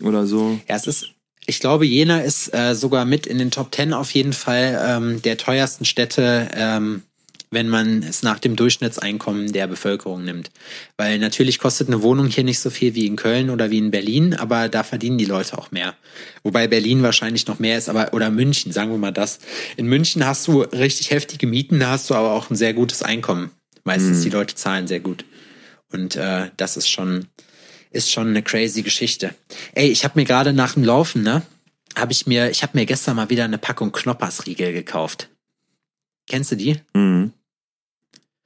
oder so. Ja, es ist, ich glaube, Jena ist äh, sogar mit in den Top 10 auf jeden Fall ähm, der teuersten Städte, ähm, wenn man es nach dem Durchschnittseinkommen der Bevölkerung nimmt. Weil natürlich kostet eine Wohnung hier nicht so viel wie in Köln oder wie in Berlin, aber da verdienen die Leute auch mehr. Wobei Berlin wahrscheinlich noch mehr ist, aber oder München, sagen wir mal das. In München hast du richtig heftige Mieten, da hast du aber auch ein sehr gutes Einkommen. Meistens die Leute zahlen sehr gut. Und äh, das ist schon, ist schon eine crazy Geschichte. Ey, ich habe mir gerade nach dem Laufen, ne, habe ich mir, ich habe mir gestern mal wieder eine Packung Knoppersriegel gekauft. Kennst du die? Mhm.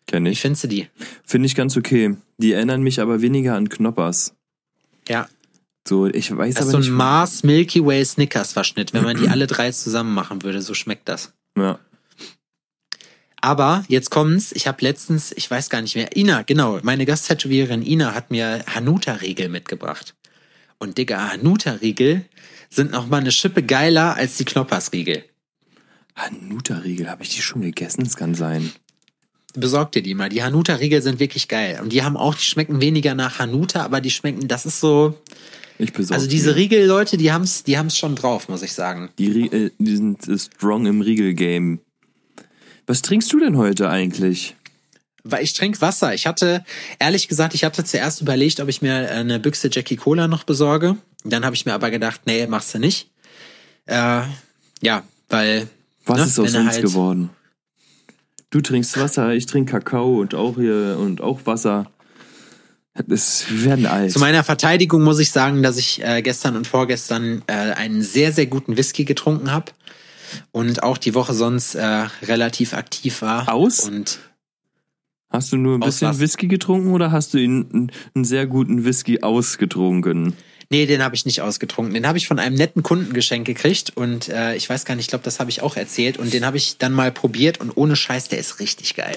Kenn Wie ich. findest du die? Finde ich ganz okay. Die erinnern mich aber weniger an Knoppers. Ja, So, ich weiß das ist aber so ein nicht. Mars Milky Way Snickers Verschnitt. Wenn man die [clears throat] alle drei zusammen machen würde, so schmeckt das. ja. Aber jetzt kommt's. Ich habe letztens, ich weiß gar nicht mehr, Ina, genau, meine Gasttätowiererin Ina hat mir Hanuta-Riegel mitgebracht. Und Digga, Hanuta-Riegel sind noch mal eine Schippe geiler als die Knoppersriegel. Hanuta-Riegel, habe ich die schon gegessen? Das kann sein. Besorg dir die mal. Die Hanuta-Riegel sind wirklich geil. Und die haben auch, die schmecken weniger nach Hanuta, aber die schmecken, das ist so. Ich besorge Also diese Riegel, Leute, die haben's, die haben's schon drauf, muss ich sagen. Die, äh, die sind äh, strong im Riegel-Game. Was trinkst du denn heute eigentlich? Weil ich trinke Wasser. Ich hatte, ehrlich gesagt, ich hatte zuerst überlegt, ob ich mir eine Büchse Jackie Cola noch besorge. Dann habe ich mir aber gedacht, nee, machst du nicht. Äh, ja, weil. Was ne, ist aus uns halt- geworden? Du trinkst Wasser, ich trinke Kakao und auch hier und auch Wasser. Wir werden alt. Zu meiner Verteidigung muss ich sagen, dass ich äh, gestern und vorgestern äh, einen sehr, sehr guten Whisky getrunken habe. Und auch die Woche sonst äh, relativ aktiv war. Aus? Und hast du nur ein bisschen was? Whisky getrunken oder hast du ihn, einen, einen sehr guten Whisky ausgetrunken? Nee, den habe ich nicht ausgetrunken. Den habe ich von einem netten Kunden geschenkt gekriegt und äh, ich weiß gar nicht, ich glaube, das habe ich auch erzählt und den habe ich dann mal probiert und ohne Scheiß, der ist richtig geil.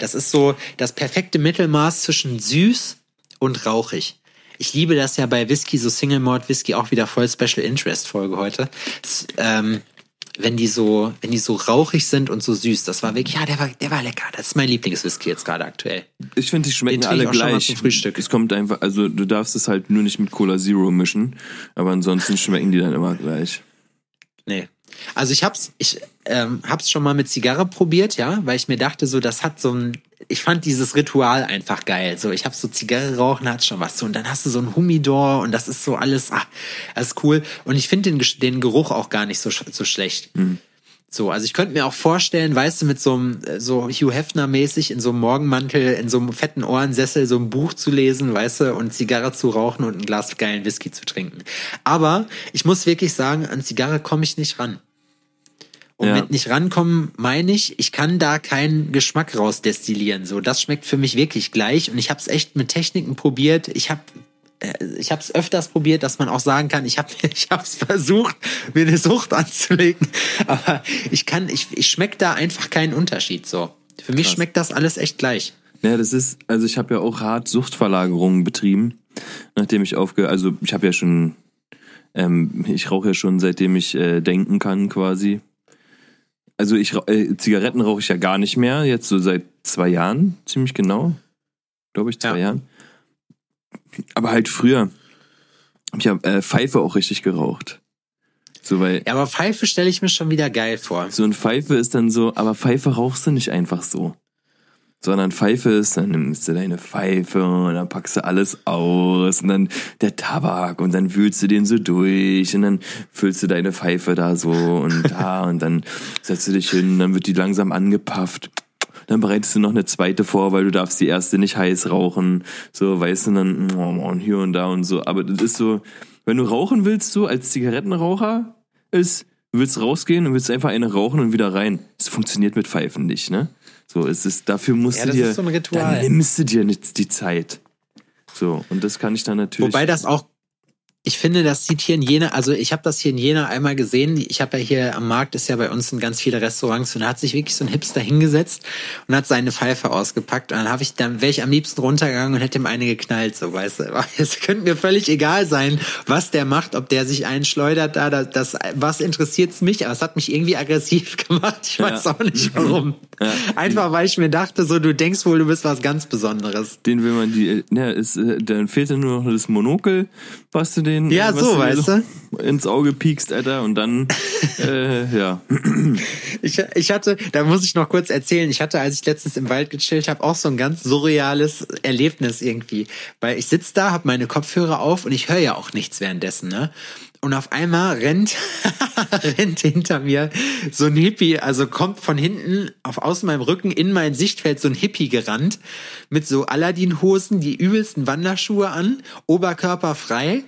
Das ist so das perfekte Mittelmaß zwischen süß und rauchig. Ich liebe das ja bei Whisky, so Single Malt Whisky, auch wieder voll Special Interest Folge heute. Das, ähm, wenn die so, wenn die so rauchig sind und so süß, das war wirklich, ja, der war, der war lecker. Das ist mein Lieblingswhisky jetzt gerade aktuell. Ich finde, die schmecken alle gleich. zum Frühstück. Es kommt einfach, also du darfst es halt nur nicht mit Cola Zero mischen, aber ansonsten schmecken die dann immer gleich. Nee. Also ich hab's, ich ähm, hab's schon mal mit Zigarre probiert, ja, weil ich mir dachte, so, das hat so ein, ich fand dieses Ritual einfach geil. So, ich hab so Zigarre rauchen, hat schon was so. Und dann hast du so ein Humidor und das ist so alles, ah, das ist cool. Und ich finde den, den Geruch auch gar nicht so, so schlecht. So, also ich könnte mir auch vorstellen, weißt du, mit so einem, äh, so Hugh Hefner-mäßig in so einem Morgenmantel, in so einem fetten Ohrensessel so ein Buch zu lesen, weißt du, und Zigarre zu rauchen und ein Glas geilen Whisky zu trinken. Aber ich muss wirklich sagen, an Zigarre komme ich nicht ran. Und Ja. mit nicht rankommen meine ich, ich kann da keinen Geschmack rausdestillieren. So, das schmeckt für mich wirklich gleich. Und ich habe es echt mit Techniken probiert. Ich habe ich habe es öfters probiert, dass man auch sagen kann, ich habe [laughs] ich hab's versucht, mir eine Sucht anzulegen, aber ich kann ich ich schmeck da einfach keinen Unterschied so. Für mich Krass. schmeckt das alles echt gleich. Ja, das ist, also ich habe ja auch hart Suchtverlagerungen betrieben, nachdem ich aufge, also ich habe ja schon, ähm, ich rauche ja schon seitdem ich äh, denken kann quasi. Also ich äh, Zigaretten rauche ich ja gar nicht mehr, jetzt so seit zwei Jahren, ziemlich genau, glaube ich zwei Ja. Jahren. Aber halt früher, ich habe äh, Pfeife auch richtig geraucht. So weil Ja, aber Pfeife stelle ich mir schon wieder geil vor. so ein Pfeife ist dann so, aber Pfeife rauchst du nicht einfach so. Sondern Pfeife ist, dann nimmst du deine Pfeife und dann packst du alles aus und dann der Tabak und dann wühlst du den so durch und dann füllst du deine Pfeife da so und [laughs] da und dann setzt du dich hin, dann wird die langsam angepafft. Dann bereitest du noch eine zweite vor, weil du darfst die erste nicht heiß rauchen. So, weißt du, dann oh, und hier und da und so. Aber das ist so, wenn du rauchen willst, so als Zigarettenraucher, ist, du willst rausgehen und willst einfach eine rauchen und wieder rein. Das funktioniert mit Pfeifen nicht, ne? So, es ist, dafür musst Ja, du dir, so ein Ritual. dann nimmst du dir nicht die Zeit. So, und das kann ich dann natürlich. Wobei das auch ich finde, das sieht hier in Jena, also ich habe das hier in Jena einmal gesehen. Ich habe ja hier am Markt, ist ja bei uns in ganz viele Restaurants und da hat sich wirklich so ein Hipster hingesetzt und hat seine Pfeife ausgepackt. Und dann habe ich, dann wäre ich am liebsten runtergegangen und hätte ihm eine geknallt, so weißt du. [laughs] Es könnte mir völlig egal sein, was der macht, ob der sich einschleudert da, das, das was interessiert's mich, aber es hat mich irgendwie aggressiv [laughs] gemacht. Ich weiß ja. auch nicht warum. Ja. Einfach weil ich mir dachte, so du denkst wohl, du bist was ganz Besonderes. Den will man die, ne, ist, äh, dann fehlt dann nur noch das Monokel, was du den ja, so, du weißt du? ins Auge piekst, Alter, und dann, [laughs] äh, ja. Ich, ich hatte, da muss ich noch kurz erzählen, ich hatte, als ich letztens im Wald gechillt habe, auch so ein ganz surreales Erlebnis irgendwie. Weil ich sitz da, habe meine Kopfhörer auf und ich höre ja auch nichts währenddessen, ne? Und auf einmal rennt, [laughs] rennt hinter mir so ein Hippie, also kommt von hinten auf aus meinem Rücken in mein Sichtfeld so ein Hippie gerannt mit so Aladdin-Hosen, die übelsten Wanderschuhe an, Oberkörper frei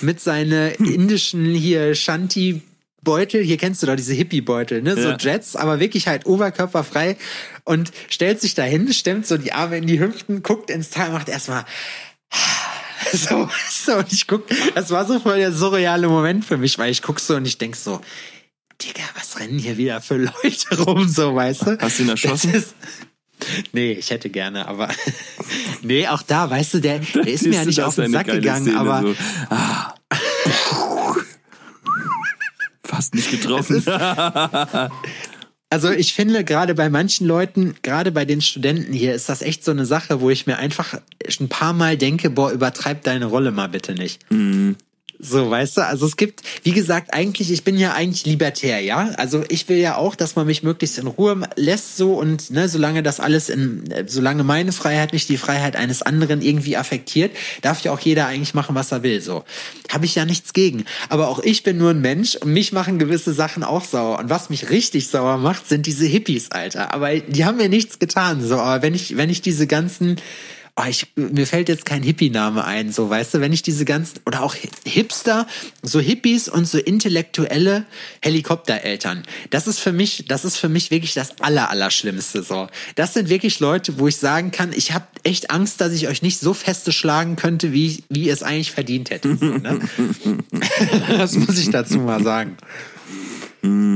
mit seinen indischen hier Shanti Beutel, hier kennst du doch diese Hippie-Beutel, ne? So ja. Jets, aber wirklich halt oberkörperfrei und stellt sich dahin, stemmt so die Arme in die Hüften, guckt ins Tal, macht erstmal [laughs] so, so, und ich guck, das war so voll der surreale Moment für mich, weil ich guck so und ich denk so, Digga, was rennen hier wieder für Leute rum, so, weißt du? Hast du ihn erschossen? Ist, nee, ich hätte gerne, aber [laughs] nee, auch da, weißt du, der, der ist mir ja nicht auf den Sack gegangen, Szene, aber so. ah. [laughs] fast nicht getroffen. Also ich finde gerade bei manchen Leuten, gerade bei den Studenten hier, ist das echt so eine Sache, wo ich mir einfach ein paar Mal denke, boah, übertreib deine Rolle mal bitte nicht. Mhm. So, weißt du, also es gibt, wie gesagt, eigentlich, ich bin ja eigentlich libertär, ja. Also ich will ja auch, dass man mich möglichst in Ruhe lässt, so und ne, solange das alles in, solange meine Freiheit nicht die Freiheit eines anderen irgendwie affektiert, darf ja auch jeder eigentlich machen, was er will. So. Habe ich ja nichts gegen. Aber auch ich bin nur ein Mensch und mich machen gewisse Sachen auch sauer. Und was mich richtig sauer macht, sind diese Hippies, Alter. Aber die haben mir nichts getan. So, aber wenn ich, wenn ich diese ganzen oh, ich, mir fällt jetzt kein Hippie-Name ein, so, weißt du, wenn ich diese ganzen, oder auch Hipster, so Hippies und so intellektuelle Helikoptereltern, das ist für mich, das ist für mich wirklich das aller, Allerschlimmste, so. Das sind wirklich Leute, wo ich sagen kann, ich habe echt Angst, dass ich euch nicht so feste schlagen könnte, wie, wie ihr es eigentlich verdient hättet, so, ne? [laughs] das muss ich dazu mal sagen.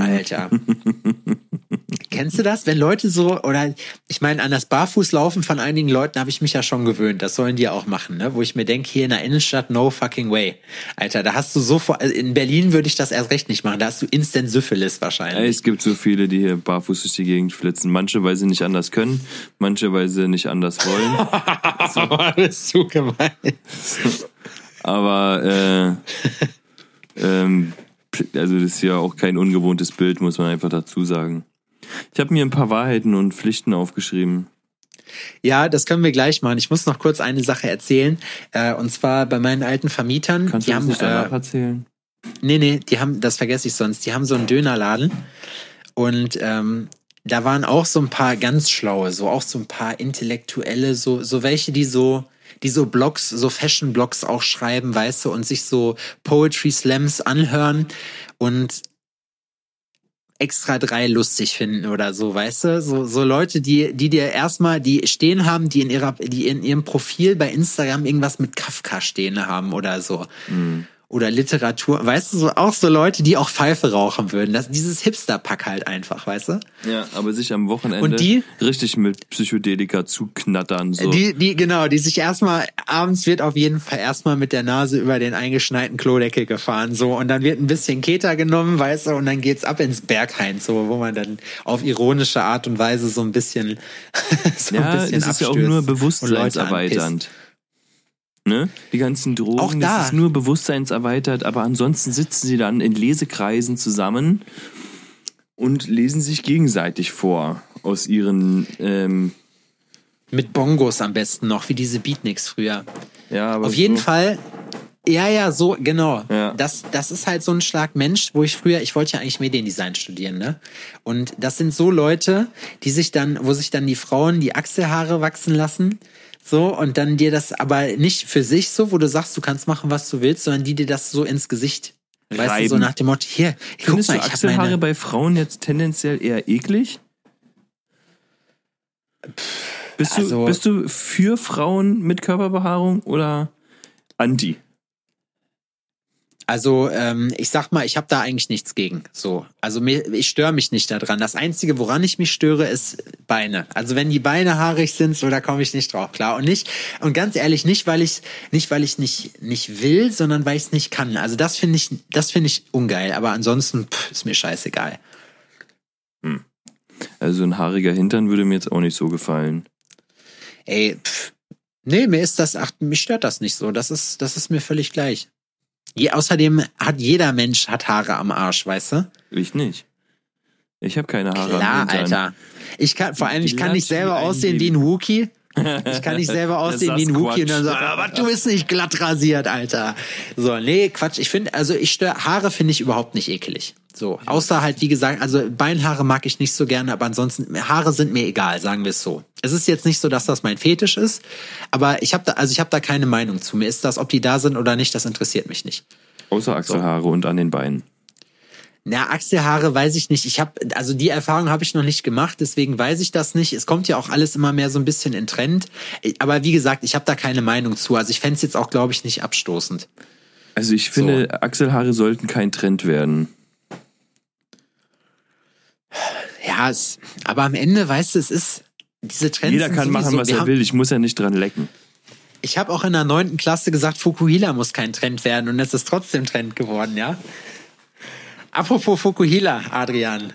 Alter. [laughs] Kennst du das? Wenn Leute so, oder ich meine, an das Barfußlaufen von einigen Leuten habe ich mich ja schon gewöhnt. Das sollen die auch machen, ne? Wo ich mir denke, hier in der Innenstadt, no fucking way. Alter, da hast du so vor, also in Berlin würde ich das erst recht nicht machen. Da hast du Instant Syphilis wahrscheinlich. Es gibt so viele, die hier barfuß durch die Gegend flitzen. Manche, weil sie nicht anders können, manche, weil sie nicht anders wollen. so. das ist so gemein. Aber äh, ähm, also das ist ja auch kein ungewohntes Bild, muss man einfach dazu sagen. Ich habe mir ein paar Wahrheiten und Pflichten aufgeschrieben. Ja, das können wir gleich machen. Ich muss noch kurz eine Sache erzählen. Äh, und zwar bei meinen alten Vermietern. Kannst die du das haben, nicht danach äh, erzählen? Nee, nee, die haben, das vergesse ich sonst. Die haben so einen Dönerladen. Und ähm, da waren auch so ein paar ganz schlaue, so auch so ein paar intellektuelle, so, so welche, die so, die so Blogs, so Fashion-Blogs auch schreiben, weißt du, und sich so Poetry Slams anhören und extra drei lustig finden oder so, weißt du? So, so Leute, die, die dir erstmal, die stehen haben, die in ihrer, die in ihrem Profil bei Instagram irgendwas mit Kafka stehen haben oder so. Mhm oder Literatur, weißt du, so auch so Leute, die auch Pfeife rauchen würden. Das, dieses Hipster-Pack halt einfach, weißt du? Ja, aber sich am Wochenende und die, richtig mit Psychedelika zuknattern. So. Die, die, genau, die sich erstmal, abends wird auf jeden Fall erstmal mit der Nase über den eingeschneiten Klodeckel gefahren, so, und dann wird ein bisschen Keter genommen, weißt du, und dann geht's ab ins Berghain, so, wo man dann auf ironische Art und Weise so ein bisschen, [laughs] so ja, ein bisschen es ist ja auch nur bewusstseinserweiternd. Ne? Die ganzen Drogen, Auch da. das ist nur bewusstseinserweitert, aber ansonsten sitzen sie dann in Lesekreisen zusammen und lesen sich gegenseitig vor aus ihren ähm mit Bongos am besten noch, wie diese Beatniks früher. Ja, aber auf jeden so. Fall. Ja, ja, so genau. Ja. Das, das ist halt so ein Schlag Mensch, wo ich früher, ich wollte ja eigentlich Mediendesign studieren, ne? Und das sind so Leute, die sich dann, wo sich dann die Frauen die Achselhaare wachsen lassen so, und dann dir das aber nicht für sich so, wo du sagst, du kannst machen, was du willst, sondern die dir das so ins Gesicht Reiben. Weißt du, so nach dem Motto, hier, Findest guck mal, du Achselhaare meine... bei Frauen jetzt tendenziell eher eklig? Bist du, Also- bist du für Frauen mit Körperbehaarung oder anti? Also ähm, ich sag mal, ich habe da eigentlich nichts gegen. So, also mir, ich störe mich nicht daran. Das einzige, woran ich mich störe, ist Beine. Also wenn die Beine haarig sind, so da komme ich nicht drauf klar. Und nicht und ganz ehrlich nicht, weil ich nicht, weil ich nicht nicht will, sondern weil ich es nicht kann. Also das finde ich, das finde ich ungeil. Aber ansonsten pff, ist mir scheißegal. Also ein haariger Hintern würde mir jetzt auch nicht so gefallen. Ey, pff, nee, mir ist das, ach, mich stört das nicht so. Das ist, das ist mir völlig gleich. Je, außerdem hat jeder Mensch hat Haare am Arsch, weißt du? Ich nicht. Ich habe keine Haare Klar. Alter. Ich kann, vor allem, ich kann nicht selber aussehen wie ein Wookie. [laughs] Ich kann nicht selber aussehen wie ein Wookie und dann so, Sasquatch. aber du bist nicht glatt rasiert, Alter. So, nee, Quatsch. Ich finde, also ich störe, Haare finde ich überhaupt nicht ekelig. So, außer halt, wie gesagt, also Beinhaare mag ich nicht so gerne, aber ansonsten, Haare sind mir egal, sagen wir es so. Es ist jetzt nicht so, dass das mein Fetisch ist, aber ich habe da, also ich habe da keine Meinung zu. Mir ist das, ob die da sind oder nicht, das interessiert mich nicht. Außer Achselhaare und an den Beinen. Na, Achselhaare weiß ich nicht. Ich habe, also die Erfahrung habe ich noch nicht gemacht, deswegen weiß ich das nicht. Es kommt ja auch alles immer mehr so ein bisschen in Trend. Aber wie gesagt, ich habe da keine Meinung zu. Also ich fänd's jetzt auch, glaube ich, nicht abstoßend. Also ich finde, Achselhaare sollten kein Trend werden. Ja, es, aber am Ende, weißt du, es ist diese Trends. Jeder kann machen, was wir er haben- will. Ich muss ja nicht dran lecken. Ich habe auch in der neunten Klasse gesagt, Fukuhila muss kein Trend werden und es ist trotzdem Trend geworden, ja. Apropos Fukuhila, Adrian.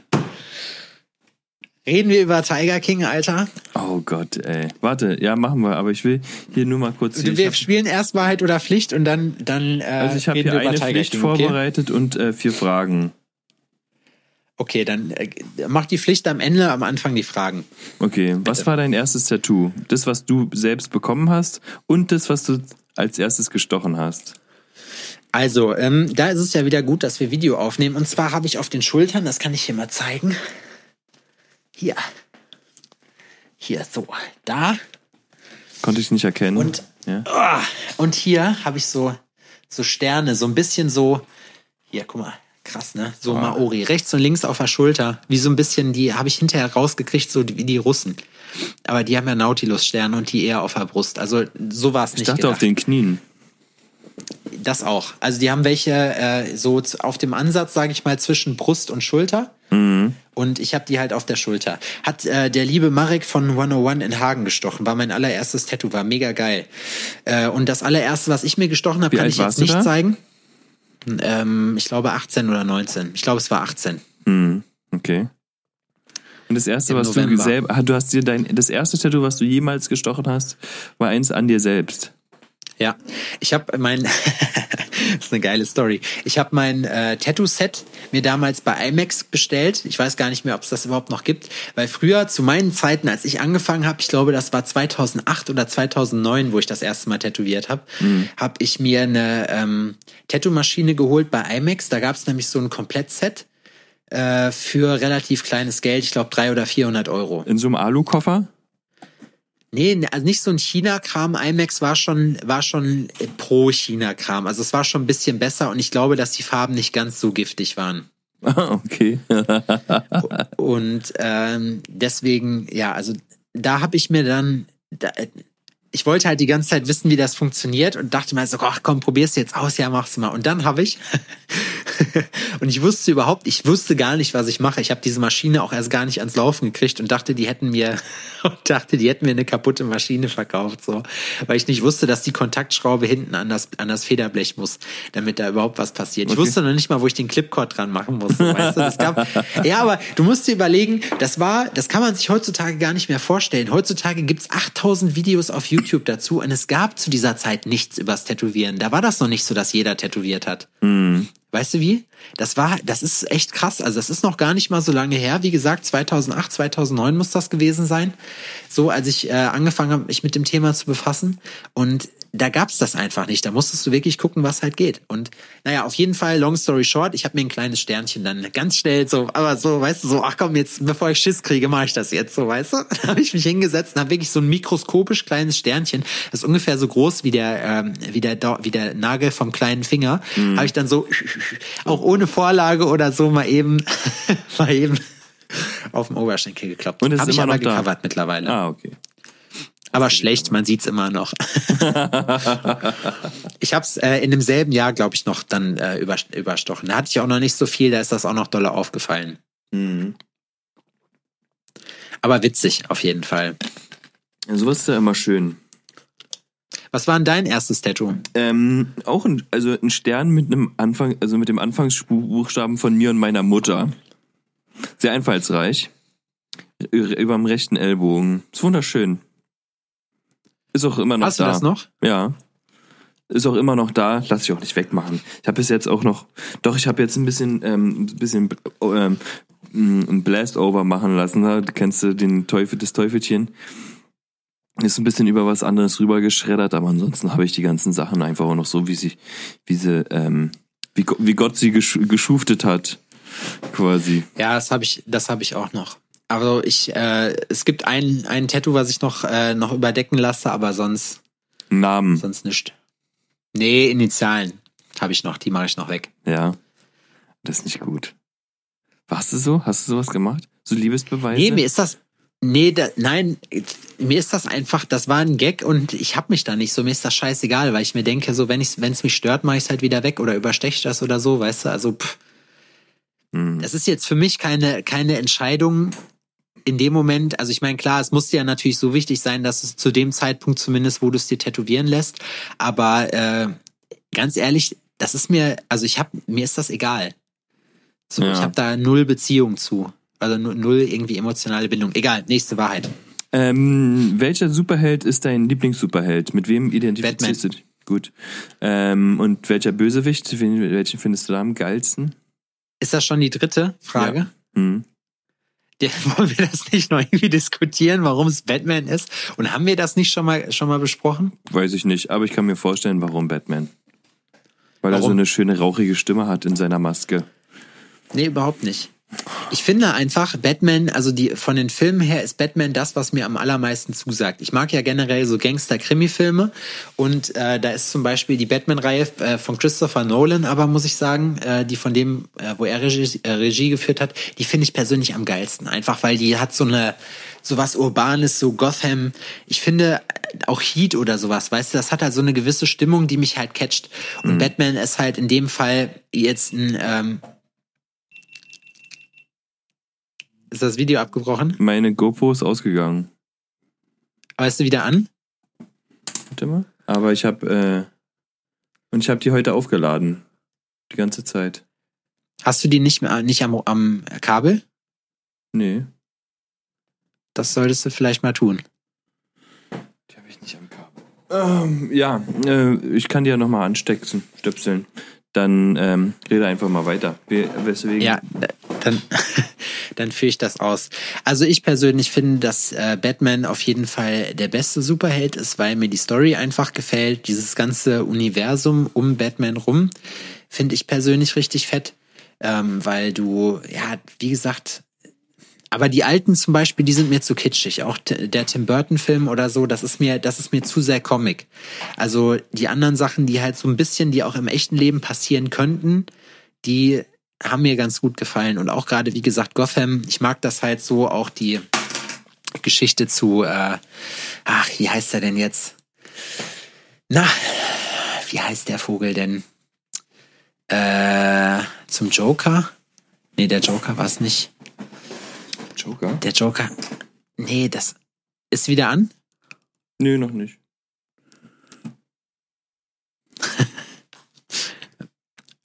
Reden wir über Tiger King, Alter? Oh Gott, ey. Warte, ja, machen wir. Aber ich will hier nur mal kurz. Wir ich hab, spielen erst Wahrheit oder Pflicht und dann, dann äh, also ich habe hier wir eine Tiger Pflicht King, okay? vorbereitet und äh, vier Fragen. Okay, dann äh, mach die Pflicht am Ende, am Anfang die Fragen. Okay, was war dein erstes Tattoo? Das, was du selbst bekommen hast und das, was du als erstes gestochen hast. Also, ähm, da ist es ja wieder gut, dass wir Video aufnehmen. Und zwar habe ich auf den Schultern, das kann ich hier mal zeigen. Hier. Hier, so. Da. Konnte ich nicht erkennen. Und, ja? ah, und hier habe ich so, so Sterne, so ein bisschen so. Hier, guck mal. Krass, ne? So Maori. Rechts und links auf der Schulter. Wie so ein bisschen, die habe ich hinterher rausgekriegt, so wie die Russen. Aber die haben ja Nautilus-Sterne und die eher auf der Brust. Also so war es nicht. ich dachte gedacht. auf den Knien. Das auch. Also die haben welche äh, so auf dem Ansatz, sage ich mal, zwischen Brust und Schulter. Und ich habe die halt auf der Schulter. Hat äh, der liebe Marek von 101 in Hagen gestochen. War mein allererstes Tattoo, war mega geil. Äh, und das allererste, was ich mir gestochen habe, kann ich jetzt nicht da? zeigen. Ähm, ich glaube 18 oder 19. Ich glaube, es war 18. Mhm. Okay. Und das erste, Im was November. du selber, du hast dir dein, das erste Tattoo, was du jemals gestochen hast, war eins an dir selbst. Ja, ich habe mein, das [laughs] ist eine geile Story. Ich habe mein äh, Tattoo-Set mir damals bei IMAX bestellt. Ich weiß gar nicht mehr, ob es das überhaupt noch gibt, weil früher zu meinen Zeiten, als ich angefangen habe, ich glaube, das war 2008 oder 2009, wo ich das erste Mal tätowiert habe, habe ich mir eine ähm, Tattoo-Maschine geholt bei IMAX. Da gab es nämlich so ein Komplettset äh, für relativ kleines Geld. Ich glaube, drei oder 400 Euro. In so einem Alukoffer? Nee, ne, also nicht so ein China-Kram. IMAX war schon, war schon äh, pro China-Kram. Also es war schon ein bisschen besser und ich glaube, dass die Farben nicht ganz so giftig waren. Ah, [laughs] okay. Und ähm, deswegen, ja, also da habe ich mir dann, da, ich wollte halt die ganze Zeit wissen, wie das funktioniert und dachte mir so, ach komm, probier's jetzt aus, ja, mach's mal. Und dann habe ich, [laughs] [laughs] und ich wusste überhaupt, ich wusste gar nicht, was ich mache. Ich habe diese Maschine auch erst gar nicht ans Laufen gekriegt und dachte, die hätten mir, [laughs] und dachte, die hätten mir eine kaputte Maschine verkauft, so, weil ich nicht wusste, dass die Kontaktschraube hinten an das, an das Federblech muss, damit da überhaupt was passiert. Ich Okay. wusste noch nicht mal, wo ich den Clipcord dran machen musste, weißt du? Das gab, [laughs] ja, aber du musst dir überlegen, das war, das kann man sich heutzutage gar nicht mehr vorstellen. Heutzutage gibt's 8000 Videos auf YouTube dazu und es gab zu dieser Zeit nichts übers Tätowieren. Da war das noch nicht so, dass jeder tätowiert hat. Weißt du wie? Das war, das ist echt krass. Also das ist noch gar nicht mal so lange her. Wie gesagt, 2008, 2009 muss das gewesen sein. So, als ich äh, angefangen habe, mich mit dem Thema zu befassen. Und da gab's das einfach nicht. Da musstest du wirklich gucken, was halt geht. Und naja, auf jeden Fall, long story short, ich habe mir ein kleines Sternchen dann ganz schnell so, aber so, weißt du, so, ach komm, jetzt, bevor ich Schiss kriege, mache ich das jetzt so, weißt du? [laughs] Dann habe ich mich hingesetzt und habe wirklich so ein mikroskopisch kleines Sternchen, das ist ungefähr so groß wie der, ähm, wie der, wie der Nagel vom kleinen Finger, Mhm. habe ich dann so, [laughs] auch ohne Vorlage oder so mal eben, [laughs] mal eben auf dem Oberschenkel geklappt. Und es ist Habe ich immer aber noch da. gecovert mittlerweile. Ah, okay. Aber schlecht, man sieht's immer noch. [laughs] ich habe es äh, in demselben Jahr, glaube ich, noch dann äh, über, überstochen. Da hatte ich auch noch nicht so viel, da ist das auch noch doller aufgefallen. Mhm. Aber witzig, auf jeden Fall. Ja, sowas ist ja immer schön. Was war denn dein erstes Tattoo? Ähm, auch ein, also ein Stern mit einem Anfang, also mit dem Anfangsbuchstaben von mir und meiner Mutter. Sehr einfallsreich. Über dem rechten Ellbogen. Ist wunderschön. Ist auch immer noch Hast da. du das noch? Ja. Ist auch immer noch da, lass ich auch nicht wegmachen. Ich habe bis jetzt auch noch, doch, ich habe jetzt ein bisschen, ähm, ein bisschen ähm, ein Blast-Over machen lassen. Da kennst du den Teufel, das Teufelchen. Ist ein bisschen über was anderes rübergeschreddert, aber ansonsten habe ich die ganzen Sachen einfach auch noch so, wie sie, wie sie, ähm, wie, wie Gott sie gesch geschuftet hat, quasi. Ja, das habe ich, das habe ich auch noch. Also ich, äh, es gibt ein, ein Tattoo, was ich noch, äh, noch überdecken lasse, aber sonst, Namen, sonst nicht. Nee, Initialen habe ich noch, die mache ich noch weg. ja. Das ist nicht gut. Warst du so? Hast du sowas gemacht? So Liebesbeweise? Nee, mir ist das. Nee, da, nein, mir ist das einfach, das war ein Gag und ich hab mich da nicht so, mir ist das scheißegal, weil ich mir denke, so, wenn ich, es mich stört, mache ich es halt wieder weg oder übersteche das oder so, weißt du, also pff, Hm. das ist jetzt für mich keine, keine Entscheidung in dem Moment, also ich meine, klar, es muss dir ja natürlich so wichtig sein, dass es zu dem Zeitpunkt zumindest, wo du es dir tätowieren lässt, aber äh, ganz ehrlich, das ist mir, also ich hab, mir ist das egal. So, Ja. ich habe da null Beziehung zu. Also nu- null irgendwie emotionale Bindung. Egal, nächste Wahrheit. Ähm, welcher Superheld ist dein Lieblingssuperheld? Mit wem identifizierst du dich? Gut. Ähm, und welcher Bösewicht? Welchen findest du da am geilsten? Ist das schon die dritte Frage? Hm. [laughs] Wollen wir das nicht noch irgendwie diskutieren, warum es Batman ist? Und haben wir das nicht schon mal, schon mal besprochen? Weiß ich nicht, aber ich kann mir vorstellen, warum Batman. Weil er so Warum? eine schöne rauchige Stimme hat in seiner Maske. Nee, überhaupt nicht. Ich finde einfach, Batman, also die von den Filmen her ist Batman das, was mir am allermeisten zusagt. Ich mag ja generell so Gangster-Krimi-Filme und äh, da ist zum Beispiel die Batman-Reihe äh, von Christopher Nolan, aber muss ich sagen, äh, die von dem, äh, wo er Regie, äh, Regie geführt hat, die finde ich persönlich am geilsten. Einfach weil die hat so eine, so was Urbanes, so Gotham. Ich finde äh, auch Heat oder sowas, weißt du, das hat halt so eine gewisse Stimmung, die mich halt catcht. Und Batman ist halt in dem Fall jetzt ein, ähm, ist das Video abgebrochen? Meine GoPro ist ausgegangen. Aber ist sie wieder an? Warte mal. Aber ich habe äh, und ich habe die heute aufgeladen. Die ganze Zeit. Hast du die nicht mehr nicht am, am Kabel? Nee, Das solltest du vielleicht mal tun. die habe ich nicht am Kabel. Ähm, ja, äh, ich kann die ja nochmal anstecken, stöpseln. Dann ähm, rede einfach mal weiter. We- Weswegen? Ja, äh, dann, [laughs] dann führe ich das aus. Also ich persönlich finde, dass äh, Batman auf jeden Fall der beste Superheld ist, weil mir die Story einfach gefällt. Dieses ganze Universum um Batman rum finde ich persönlich richtig fett, ähm, weil du, ja, wie gesagt, aber die alten zum Beispiel, die sind mir zu kitschig. Auch der Tim Burton-Film oder so, das ist mir, das ist mir zu sehr Comic. Also die anderen Sachen, die halt so ein bisschen, die auch im echten Leben passieren könnten, die haben mir ganz gut gefallen. Und auch gerade, wie gesagt, Gotham, ich mag das halt so, auch die Geschichte zu, äh, ach, wie heißt er denn jetzt? Na, wie heißt der Vogel denn? Äh, zum Joker? Nee, der Joker war es nicht. Joker? Der Joker. Nee, das ist wieder an. Nö, noch nicht. [laughs]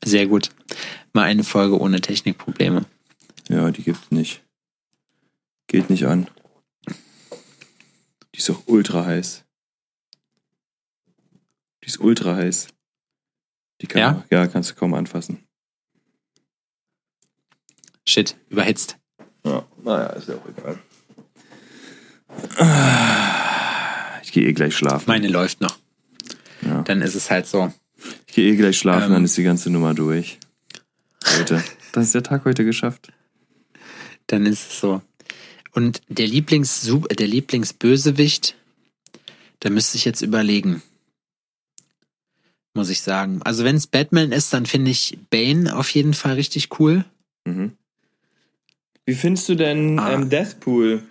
Sehr gut. Mal eine Folge ohne Technikprobleme. Ja, die gibt's nicht. Geht nicht an. Die ist auch ultra heiß. Die ist ultra heiß. Die kann Ja? ja, kannst du kaum anfassen. Shit, überhitzt. Ja, naja, ist ja auch egal. Ich gehe eh gleich schlafen. Meine läuft noch. Ja. Dann ist es halt so. Ich gehe eh gleich schlafen, Ähm. dann ist die ganze Nummer durch. Heute. [laughs] Das ist der Tag heute geschafft. Dann ist es so. Und der Lieblings der Lieblingsbösewicht, da müsste ich jetzt überlegen. Muss ich sagen. Also wenn es Batman ist, dann finde ich Bane auf jeden Fall richtig cool. Mhm. Wie findest du denn Ah. ähm, Deathpool?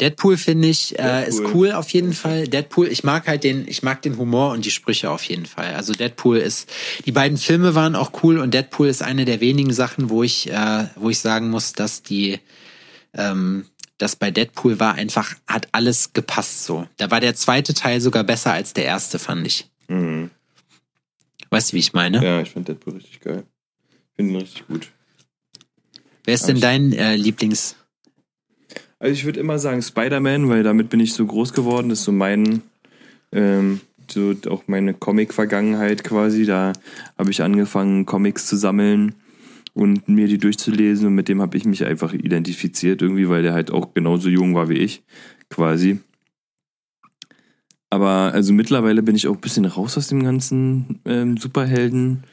Deadpool finde ich äh, ist cool auf jeden Fall. Deadpool, ich mag halt den, ich mag den Humor und die Sprüche auf jeden Fall. Also Deadpool ist, die beiden Filme waren auch cool und Deadpool ist eine der wenigen Sachen, wo ich, äh, wo ich sagen muss, dass die, ähm, das bei Deadpool war einfach, hat alles gepasst so. Da war der zweite Teil sogar besser als der erste, fand ich. Mhm. Weißt du, wie ich meine? Ja, ich finde Deadpool richtig geil. Ich finde ihn richtig gut. Wer ist denn dein äh, Lieblings? Also ich würde immer sagen Spider-Man, weil damit bin ich so groß geworden. Das ist so mein, ähm, so auch meine Comic-Vergangenheit quasi. Da habe ich angefangen, Comics zu sammeln und mir die durchzulesen und mit dem habe ich mich einfach identifiziert irgendwie, weil der halt auch genauso jung war wie ich, quasi. Aber also mittlerweile bin ich auch ein bisschen raus aus dem ganzen ähm, Superhelden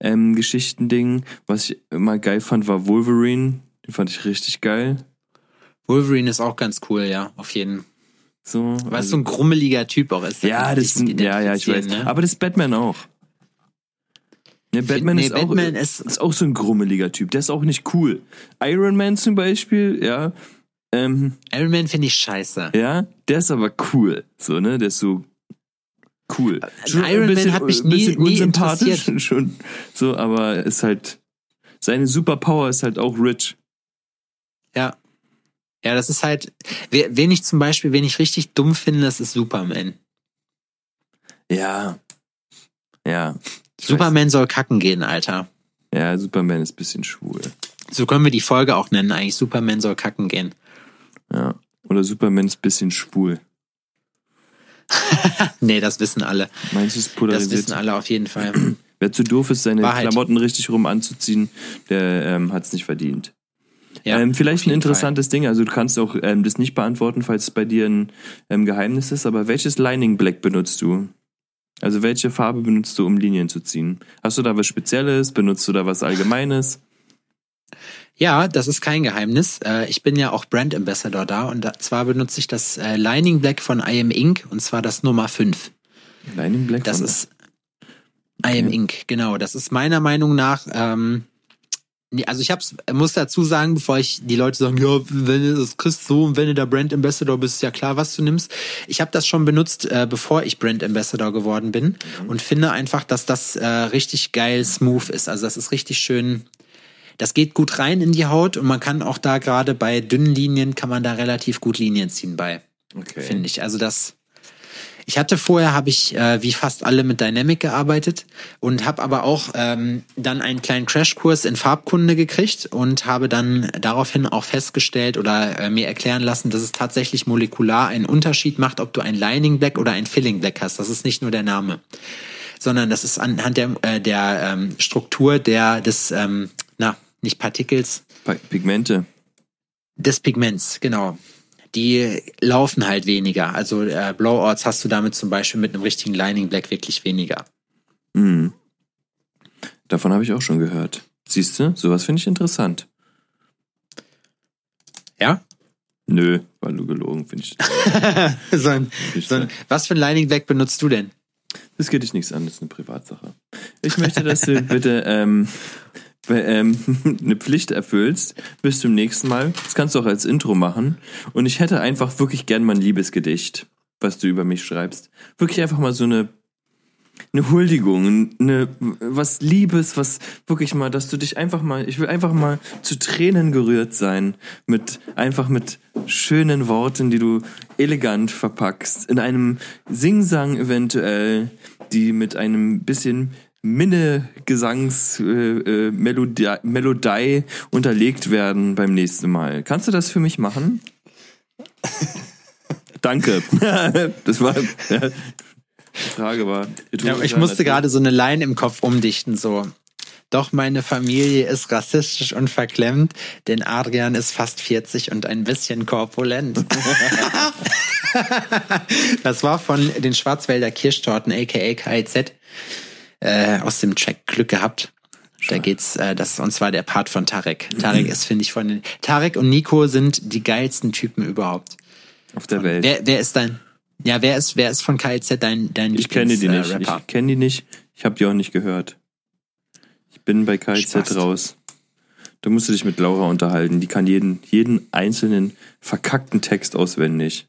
ähm, Geschichten-Ding. Was ich immer geil fand, war Wolverine. Den fand ich richtig geil. Wolverine ist auch ganz cool, ja, auf jeden Fall. So, Weil es also- so ein grummeliger Typ auch ist. ja, das sind, ja, ja, ich weiß. Ne? Aber das ist Batman auch. Ja, Batman, nee, ist, auch, Batman ist- ist auch so ein grummeliger Typ. Der ist auch nicht cool. Iron Man zum Beispiel, ja, ähm, Iron Man finde ich scheiße. ja, der ist aber cool. So, ne, der ist so cool. Äh, Iron Man hat mich ein bisschen nie- nie unsympathisch interessiert. [laughs] schon. So, aber ist halt, seine Superpower ist halt auch rich. Ja. Ja, das ist halt, wen ich zum Beispiel, wen ich richtig dumm finde, das ist Superman. Ja. Ja. Superman soll kacken gehen, Alter. Weiß. Ja, Superman ist ein bisschen schwul. So können wir die Folge auch nennen, eigentlich. Superman soll kacken gehen. Ja. Oder Superman ist ein bisschen schwul. [laughs] Nee, das wissen alle. Meinst du, es Das polarisiert? wissen alle auf jeden Fall. [clears throat] Wer zu doof ist, seine Wahrheit. Klamotten richtig rum anzuziehen, der ähm, hat es nicht verdient. Ja, ähm, vielleicht ein interessantes Ding, also du kannst auch ähm, das nicht beantworten, falls es bei dir ein ähm, Geheimnis ist, aber welches Lining Black benutzt du? Also welche Farbe benutzt du, um Linien zu ziehen? Hast du da was Spezielles? Benutzt du da was Allgemeines? Ja, das ist kein Geheimnis. Äh, Ich bin ja auch Brand Ambassador da und zwar benutze ich das äh, Lining Black von I Am Ink und zwar das Nummer 5. Lining Black? Das ist I Am Okay. Ink, genau. Das ist meiner Meinung nach, ähm, also ich hab's, muss dazu sagen, bevor ich die Leute sagen, ja, wenn du das kriegst so und wenn du da Brand Ambassador bist, ist ja klar, was du nimmst. Ich habe das schon benutzt, äh, bevor ich Brand Ambassador geworden bin und finde einfach, dass das äh, richtig geil smooth ist. Also das ist richtig schön. Das geht gut rein in die Haut und man kann auch da gerade bei dünnen Linien kann man da relativ gut Linien ziehen bei okay. finde ich. Also das. Ich hatte vorher, habe ich äh, wie fast alle mit Dynamic gearbeitet und habe aber auch ähm, dann einen kleinen Crashkurs in Farbkunde gekriegt und habe dann daraufhin auch festgestellt oder äh, mir erklären lassen, dass es tatsächlich molekular einen Unterschied macht, ob du ein Lining Black oder ein Filling Black hast. Das ist nicht nur der Name, sondern das ist anhand der, äh, der ähm, Struktur der des ähm, na nicht Partikels Pa- Pigmente. des Pigments, genau. Die laufen halt weniger. Also äh, Blowouts hast du damit zum Beispiel mit einem richtigen Lining Black wirklich weniger. Mhm. Davon habe ich auch schon gehört. Siehst du, sowas finde ich interessant. Ja? Nö, war nur gelogen, finde ich. [laughs] so ein, so ein, was für ein Lining Black benutzt du denn? Das geht dich nichts an, das ist eine Privatsache. Ich möchte, dass du [laughs] bitte ähm, ähm, [laughs] eine Pflicht erfüllst bis zum nächsten Mal. Das kannst du auch als Intro machen. Und ich hätte einfach wirklich gern mal ein Liebesgedicht, was du über mich schreibst. Wirklich einfach mal so eine eine Huldigung, eine was Liebes, was wirklich mal, dass du dich einfach mal, ich will einfach mal zu Tränen gerührt sein mit einfach mit schönen Worten, die du elegant verpackst in einem Singsang eventuell, die mit einem bisschen Minne Gesangs äh, äh, Melodie unterlegt werden beim nächsten Mal. Kannst du das für mich machen? [laughs] Danke. [laughs] das war ja, die Frage war. Ja, ich musste gerade so eine Line im Kopf umdichten, so. Doch meine Familie ist rassistisch und verklemmt, denn Adrian ist fast 40 und ein bisschen korpulent. [laughs] das war von den Schwarzwälder Kirschtorten, aka KIZ, äh, aus dem Track Glück gehabt. Da geht's, äh, das und zwar der Part von Tarek. Tarek ist, finde ich, von den. Tarek und Nico sind die geilsten Typen überhaupt. auf der Welt. Wer, wer ist dein? Ja, wer ist, wer ist von KIZ dein, dein Ich kenne die nicht. Lieblings-Rapper? Ich kenne die nicht. Ich habe die auch nicht gehört. Ich bin bei KZ Spaß. raus. Du musst dich mit Laura unterhalten. Die kann jeden, jeden einzelnen verkackten Text auswendig.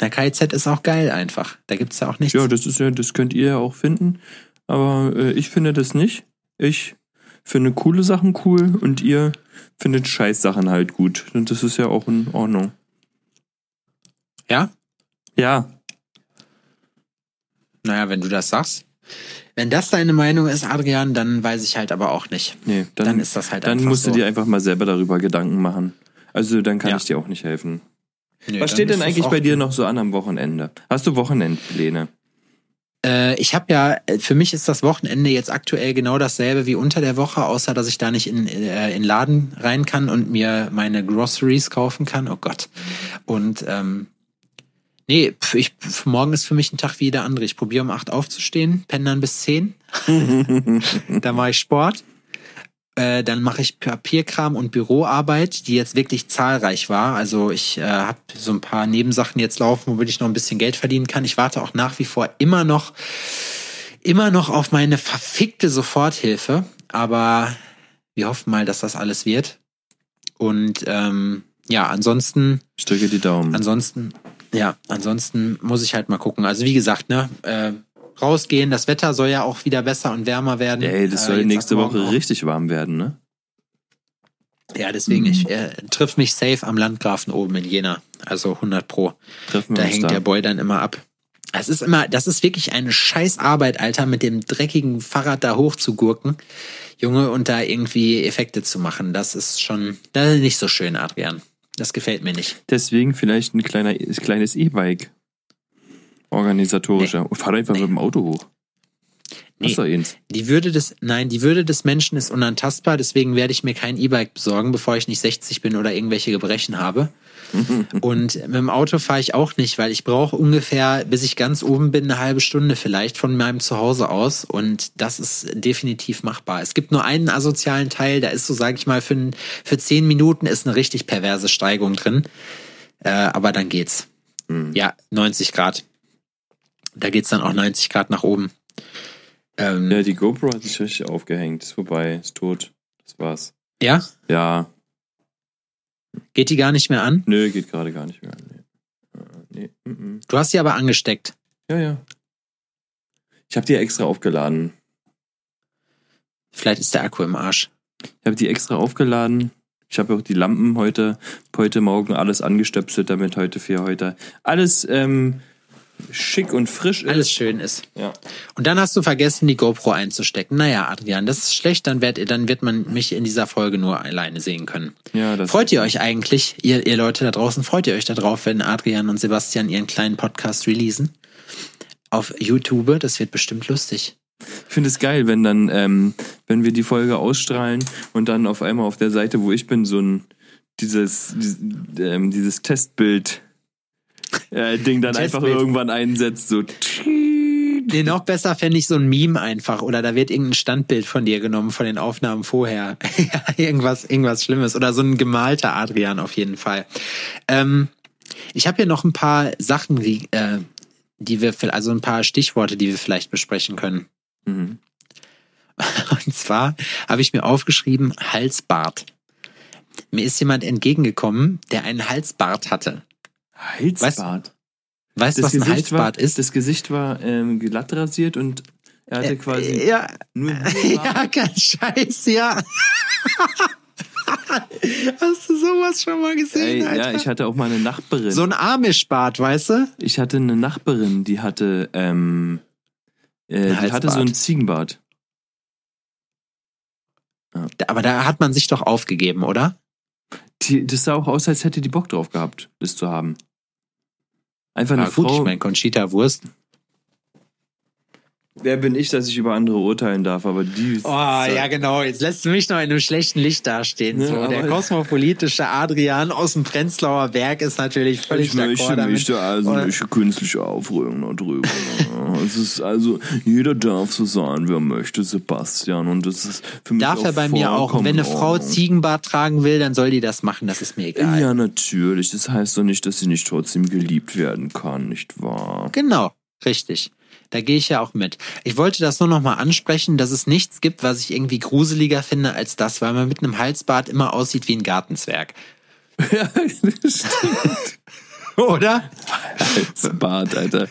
Na, KIZ ist auch geil einfach. Da gibt's ja auch nichts. Ja, das ist ja, das könnt ihr ja auch finden. Aber äh, ich finde das nicht. Ich finde coole Sachen cool und ihr findet Scheißsachen halt gut. Und das ist ja auch in Ordnung. Ja? Ja. Naja, wenn du das sagst. Wenn das deine Meinung ist, Adrian, dann weiß ich halt aber auch nicht. Nee, dann, Dann ist das halt Dann musst du so. dir einfach mal selber darüber Gedanken machen. Also dann kann Ja. ich dir auch nicht helfen. Nö, Was steht denn eigentlich bei dir noch so an am Wochenende? Hast du Wochenendpläne? Äh, ich habe ja, äh, für mich ist das Wochenende jetzt aktuell genau dasselbe wie unter der Woche, außer dass ich da nicht in äh, in Laden rein kann und mir meine Groceries kaufen kann. Oh Gott. Und ähm, nee, ich, morgen ist für mich ein Tag wie jeder andere. Ich probiere um acht aufzustehen, penne dann bis zehn. [laughs] [laughs] dann mache ich Sport. Äh, dann mache ich Papierkram und Büroarbeit, die jetzt wirklich zahlreich war. Also ich äh, habe so ein paar Nebensachen jetzt laufen, womit ich noch ein bisschen Geld verdienen kann. Ich warte auch nach wie vor immer noch, immer noch auf meine verfickte Soforthilfe. Aber wir hoffen mal, dass das alles wird. Und ähm, ja, ansonsten Ich drücke die Daumen. Ansonsten, ja, ansonsten muss ich halt mal gucken. Also wie gesagt, ne, äh, rausgehen. Das Wetter soll ja auch wieder besser und wärmer werden. Ey, das Äh, soll jetzt nächste Woche auch. richtig warm werden, ne? Ja, deswegen, ich äh, triff mich safe am Landgrafen oben in Jena. Also 100 pro. Treffen Da hängt da. der Boy dann immer ab. Es ist immer, das ist wirklich eine scheiß Arbeit, Alter, mit dem dreckigen Fahrrad da hochzugurken. Junge, und da irgendwie Effekte zu machen. Das ist schon, das ist nicht so schön, Adrian. Das gefällt mir nicht. Deswegen vielleicht ein kleiner, kleines E-Bike. Organisatorischer. Fahr doch einfach mit dem Auto hoch. Nee. Hast du eins? Die Würde des, nein, die Würde des Menschen ist unantastbar, deswegen werde ich mir kein E-Bike besorgen, bevor ich nicht 60 bin oder irgendwelche Gebrechen habe. [laughs] Und mit dem Auto fahre ich auch nicht, weil ich brauche ungefähr, bis ich ganz oben bin, eine halbe Stunde vielleicht von meinem Zuhause aus. Und das ist definitiv machbar. Es gibt nur einen asozialen Teil, da ist so, sage ich mal, für, für zehn Minuten ist eine richtig perverse Steigung drin. Äh, aber dann geht's. Ja, 90 Grad. Da geht's dann auch 90 Grad nach oben. Ähm, Ja, die GoPro hat sich richtig aufgehängt. Ist vorbei, ist tot. Das war's. ja? Ja, Geht die gar nicht mehr an? nö, geht gerade gar nicht mehr. Nee. Äh, nee. mm, mm. Du hast sie aber angesteckt. Ja, ja. Ich habe die extra aufgeladen. Vielleicht ist der Akku im Arsch. Ich habe die extra aufgeladen. Ich habe auch die Lampen heute, heute Morgen alles angestöpselt, damit heute für heute alles ähm, schick und frisch ist. Alles schön ist. Ja. Und dann hast du vergessen, die GoPro einzustecken. Naja, Adrian, das ist schlecht, dann wird, dann wird man mich in dieser Folge nur alleine sehen können. ja, das Freut ihr euch eigentlich, ihr, ihr Leute da draußen, freut ihr euch darauf, wenn Adrian und Sebastian ihren kleinen Podcast releasen? Auf YouTube, das wird bestimmt lustig. Ich finde es geil, wenn dann, ähm, wenn wir die Folge ausstrahlen und dann auf einmal auf der Seite, wo ich bin, so ein dieses, dieses, ähm, dieses Testbild äh, Ding dann einfach irgendwann einsetzt, so Nee, noch besser fände ich so ein Meme einfach. Oder da wird irgendein Standbild von dir genommen, von den Aufnahmen vorher. [laughs] ja, irgendwas, irgendwas Schlimmes. Oder so ein gemalter Adrian auf jeden Fall. Ähm, ich habe hier noch ein paar Sachen, die, äh, die wir, also ein paar Stichworte, die wir vielleicht besprechen können. Mhm. [laughs] Und zwar habe ich mir aufgeschrieben, Halsbart. Mir ist jemand entgegengekommen, der einen Halsbart hatte. Halsbart. Weißt du, was ein Halsbart war, ist? Das Gesicht war ähm, glatt rasiert und er hatte quasi ja, nur [laughs] ja, kein Scheiß, ja. [laughs] Hast du sowas schon mal gesehen, Ey, Alter? ja, ich hatte auch mal eine Nachbarin. so ein Amish-Bart, weißt du? ich hatte eine Nachbarin, die hatte, ähm, äh, die hatte so ein Ziegenbart. Aber da hat man sich doch aufgegeben, oder? Die, das sah auch aus, als hätte die Bock drauf gehabt, das zu haben. Einfach eine Frau. ich meine, Conchita Wurst. Wer bin ich, dass ich über andere urteilen darf? Aber die. Oh, ja, genau. Jetzt lässt du mich noch in einem schlechten Licht dastehen. Ja, so, der kosmopolitische Adrian aus dem Prenzlauer Berg ist natürlich völlig Ich möchte, damit. möchte also Oder- nicht künstliche Aufregung darüber. ne? [laughs] es ist also, jeder darf so sein, wer möchte, Sebastian. Und das ist für mich Darf auch er bei mir auch. Wenn eine in Frau. Ziegenbart tragen will, dann soll die das machen. Das ist mir egal. Ja, natürlich. Das heißt doch nicht, dass sie nicht trotzdem geliebt werden kann, nicht wahr? Genau, richtig. Da gehe ich ja auch mit. Ich wollte das nur noch mal ansprechen, dass es nichts gibt, was ich irgendwie gruseliger finde als das, weil man mit einem Halsbart immer aussieht wie ein Gartenzwerg. Ja, [laughs] das stimmt. Oder? Halsbart, Alter.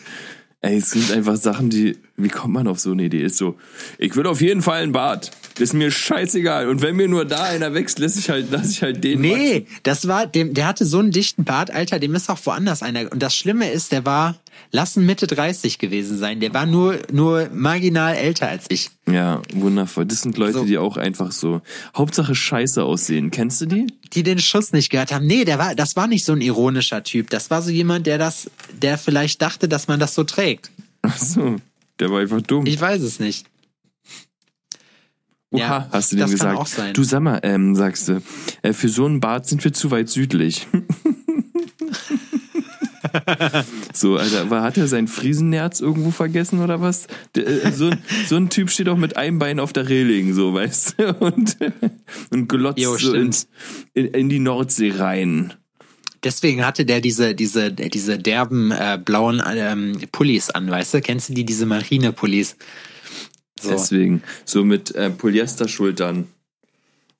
Ey, es sind einfach Sachen, die. Wie kommt man auf so eine Idee? Ist so, ich will auf jeden Fall ein Bart. Ist mir scheißegal. Und wenn mir nur da einer wächst, lass ich halt, lass ich halt den. wachsen. Nee, das war, dem, der hatte so einen dichten Bart, Alter, dem ist auch woanders einer. Und das Schlimme ist, der war, lassen Mitte 30 gewesen sein. Der war nur, nur marginal älter als ich. Ja, wundervoll. Das sind Leute, So. die auch einfach so Hauptsache scheiße aussehen. Kennst du die? Die den Schuss nicht gehört haben. Nee, der war, das war nicht so ein ironischer Typ. Das war so jemand, der das, der vielleicht dachte, dass man das so trägt. Ach so, der war einfach dumm. Ich weiß es nicht. Oha, ja, hast du dem das kann gesagt? auch sein. Du sag mal, ähm, sagst du, äh, für so einen Bart sind wir zu weit südlich. [laughs] so, Alter, aber hat er sein Friesennerz irgendwo vergessen oder was? Der, äh, so, ein- so ein Typ steht auch mit einem Bein auf der Reling, so, weißt du? Und, und glotzt Jo, so ins, in, in die Nordsee rein. Deswegen hatte der diese, diese, diese derben äh, blauen ähm, Pullis an, weißt du? Kennst du die, diese Marine-Pullis? So. Deswegen, so mit äh, Polyesterschultern.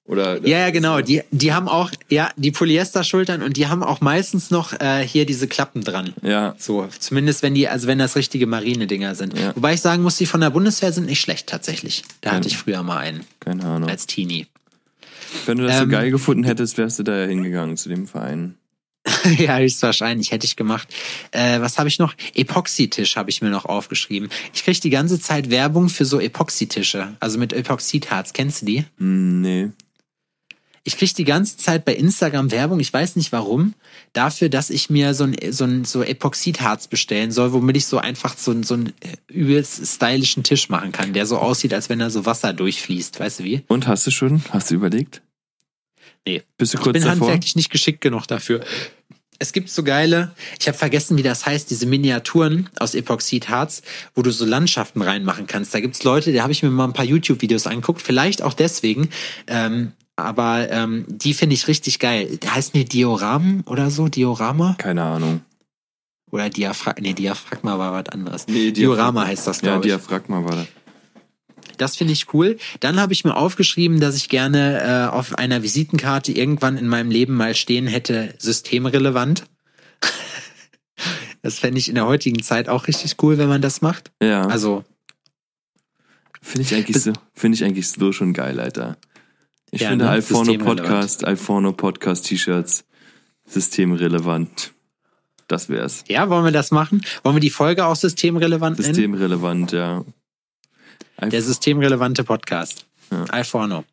Oder Ja, ja, genau. Die, die haben auch, ja, die Polyester-Schultern und die haben auch meistens noch äh, hier diese Klappen dran. Ja, So, zumindest wenn die, also wenn das richtige Marine-Dinger sind. Ja. Wobei ich sagen muss, die von der Bundeswehr sind nicht schlecht tatsächlich. Da Ja. hatte ich früher mal einen keine Ahnung. als Teenie. Wenn du das so Ähm, geil gefunden hättest, wärst du da ja hingegangen zu dem Verein. [laughs] ja, höchstwahrscheinlich hätte ich gemacht. Äh, was habe ich noch? Epoxy-Tisch habe ich mir noch aufgeschrieben. Ich kriege die ganze Zeit Werbung für so Epoxy-Tische, also mit Epoxidharz. Kennst du die? Hm, nee. Ich kriege die ganze Zeit bei Instagram Werbung, ich weiß nicht warum, dafür, dass ich mir so ein, so ein so Epoxidharz bestellen soll, womit ich so einfach so, ein- so einen übelst stylischen Tisch machen kann, der so aussieht, als wenn da so Wasser durchfließt. Weißt du wie? Und hast du schon? Hast du überlegt? Nee. Bist du Ich kurz bin davor? handwerklich nicht geschickt genug dafür. Es gibt so geile, ich habe vergessen, wie das heißt, diese Miniaturen aus Epoxidharz, wo du so Landschaften reinmachen kannst. Da gibt's Leute, da habe ich mir mal ein paar YouTube-Videos angeguckt, vielleicht auch deswegen. Ähm, aber ähm, die finde ich richtig geil. Heißen die Dioramen oder so? Diorama? Keine Ahnung. Oder Diaphragma? Nee, Diaphragma war was anderes. Nee, Diorama heißt das, Ja, glaube ich. Diaphragma war das. Das finde ich cool. Dann habe ich mir aufgeschrieben, dass ich gerne äh, auf einer Visitenkarte irgendwann in meinem Leben mal stehen hätte, systemrelevant. [laughs] das fände ich in der heutigen Zeit auch richtig cool, wenn man das macht. Ja, Also, finde ich eigentlich so, finde ich eigentlich so schon geil, Alter. Ich Ja, finde ne? Alforno. Podcast, Alforno Podcast T-Shirts systemrelevant. Das wär's. ja, wollen wir das machen? Wollen wir die Folge auch systemrelevant nennen? Systemrelevant, ja. Der systemrelevante Podcast. Ja. Alforno.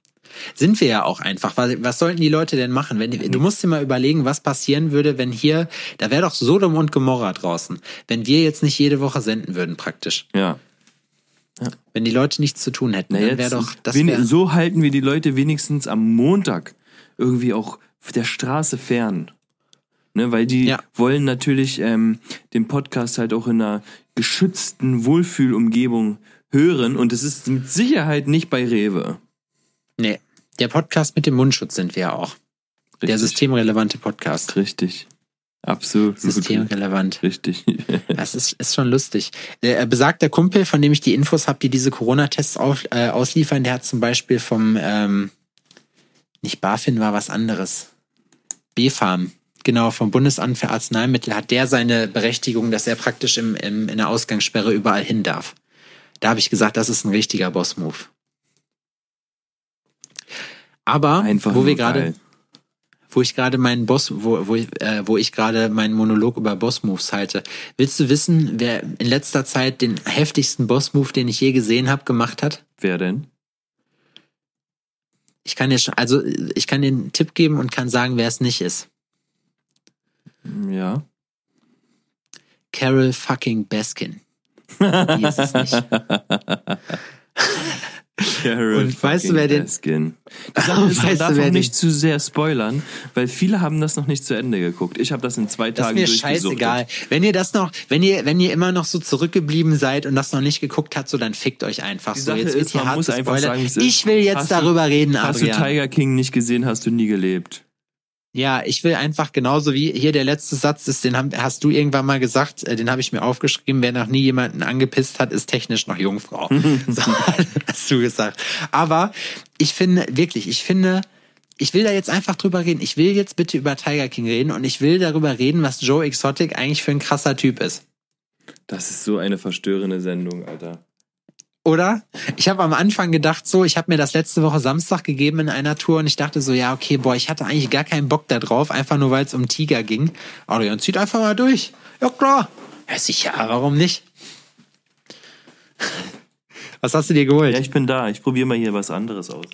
Sind wir ja auch einfach. Was, was sollten die Leute denn machen? Wenn du musst dir mal überlegen, was passieren würde, wenn hier, da wäre doch Sodom und Gomorra draußen, wenn wir jetzt nicht jede Woche senden würden, praktisch. ja. Wenn die Leute nichts zu tun hätten, Na dann wäre doch, das wär, so halten wir die Leute wenigstens am Montag irgendwie auch der Straße fern. Ne, weil die Ja. wollen natürlich ähm, den Podcast halt auch in einer geschützten Wohlfühlumgebung hören und es ist mit Sicherheit nicht bei Rewe. nee, der Podcast mit dem Mundschutz sind wir ja auch. Der Richtig. systemrelevante Podcast. Richtig. Absolut. Systemrelevant. Richtig. [laughs] Das ist, ist schon lustig. Der äh, besagter Kumpel, von dem ich die Infos habe, die diese Corona-Tests äh, ausliefern, der hat zum Beispiel vom, ähm, nicht BaFin war was anderes. BfArM. Genau, vom Bundesamt für Arzneimittel hat der seine Berechtigung, dass er praktisch im, im, in der Ausgangssperre überall hin darf. Da habe ich gesagt, das ist ein richtiger Boss-Move. Aber Einfach wo wir gerade wo ich gerade meinen Boss, wo, wo, ich- äh, wo ich gerade meinen Monolog über Boss-Moves halte. Willst du wissen, wer in letzter Zeit den heftigsten Boss-Move, den ich je gesehen habe, gemacht hat? Wer denn? Ich kann dir schon, also ich kann dir einen Tipp geben und kann sagen, wer es nicht ist. Ja. Carol fucking Baskin. Die ist es nicht. [laughs] Carol Und weißt du, wer den- Baskin. Die [laughs] Sache ist, man Weißt du, darf wer auch den- nicht zu sehr spoilern, weil viele haben das noch nicht zu Ende geguckt. Ich habe das in zwei Das ist Tagen mir scheißegal. Wenn ihr das noch, wenn ihr, wenn ihr immer noch so zurückgeblieben seid und das noch nicht geguckt habt, so dann fickt euch einfach Die so. Sache Jetzt ist, wird hier man muss einfach sagen, wie es ist. Ich will jetzt Hast du- darüber reden, Hast du Adrian. Tiger King nicht gesehen, hast du nie gelebt. Ja, ich will einfach genauso wie hier der letzte Satz ist, den hast du irgendwann mal gesagt, äh, den habe ich mir aufgeschrieben, wer noch nie jemanden angepisst hat, ist technisch noch Jungfrau. [laughs] so hast du gesagt. Aber ich finde, wirklich, ich finde, ich will da jetzt einfach drüber reden. Ich will jetzt bitte über Tiger King reden und ich will darüber reden, was Joe Exotic eigentlich für ein krasser Typ ist. Das ist so eine verstörende Sendung, Alter. Oder? Ich habe am Anfang gedacht so, ich habe mir das letzte Woche Samstag gegeben in einer Tour und ich dachte so, ja, okay, boah, ich hatte eigentlich gar keinen Bock da drauf, einfach nur weil es um Tiger ging. Adrian, zieht einfach mal durch. Ja, klar. Ja, sicher, warum nicht? [laughs] Was hast du dir geholt? Ja, ich bin da. Ich probiere mal hier was anderes aus.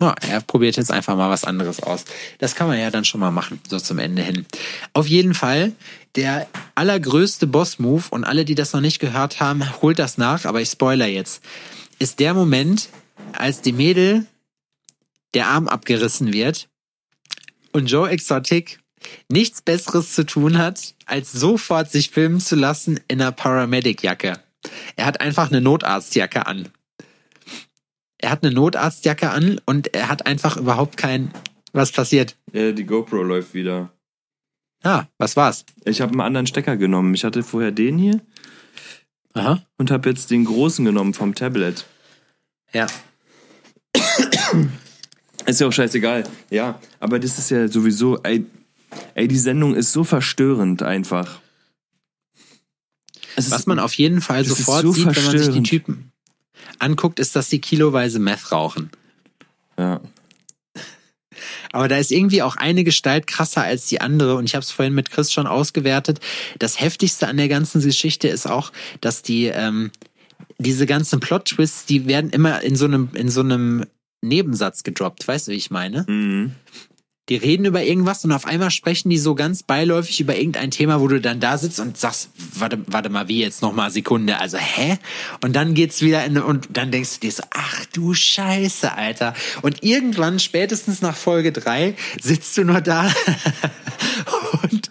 Ja, er probiert jetzt einfach mal was anderes aus. Das kann man ja dann schon mal machen, so zum Ende hin. Auf jeden Fall, der allergrößte Boss-Move, und alle, die das noch nicht gehört haben, holt das nach, aber ich spoiler jetzt, ist der Moment, als die Mädel der Arm abgerissen wird und Joe Exotic nichts Besseres zu tun hat, als sofort sich filmen zu lassen in einer Paramedic-Jacke. Er hat einfach eine Notarztjacke an er hat eine Notarztjacke an und er hat einfach überhaupt kein, was passiert? Ja, die GoPro läuft wieder. Ah, was war's? Ich habe einen anderen Stecker genommen. Ich hatte vorher den hier. Aha. Und habe jetzt den großen genommen vom Tablet. Ja. Ist ja auch scheißegal. Ja, aber das ist ja sowieso, ey, ey die Sendung ist so verstörend einfach. Was man auf jeden Fall sofort so sieht, wenn man sich die Typen, anguckt, ist, dass sie kiloweise Meth rauchen. Ja. [laughs] Aber da ist irgendwie auch eine Gestalt krasser als die andere und ich habe es vorhin mit Chris schon ausgewertet. Das heftigste an der ganzen Geschichte ist auch, dass die ähm, diese ganzen Plot-Twists, die werden immer in so einem in so einem Nebensatz gedroppt. Weißt du, wie ich meine? Mhm. Die reden über irgendwas und auf einmal sprechen die so ganz beiläufig über irgendein Thema, wo du dann da sitzt und sagst, warte, warte mal, wie jetzt noch mal Sekunde, also hä? Und dann geht's wieder in und dann denkst du dir so, ach du Scheiße, Alter. Und irgendwann spätestens nach Folge drei sitzt du nur da [laughs] und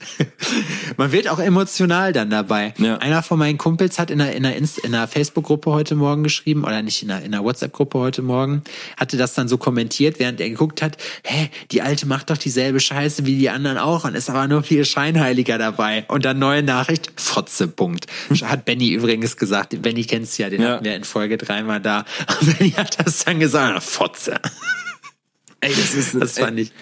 man wird auch emotional dann dabei. Ja. Einer von meinen Kumpels hat in einer, in einer, in einer Facebook-Gruppe heute Morgen geschrieben, oder nicht in einer, in einer WhatsApp-Gruppe heute Morgen, hatte das dann so kommentiert, während er geguckt hat, hä, die Alte macht doch dieselbe Scheiße wie die anderen auch und ist aber nur viel scheinheiliger dabei. Und dann neue Nachricht, Fotze, Punkt. Hat Benny übrigens gesagt, Benny kennst ja, den ja. hatten wir in Folge dreimal da. [laughs] Und Benny hat das dann gesagt, Fotze. Ey, das ist, das fand ich.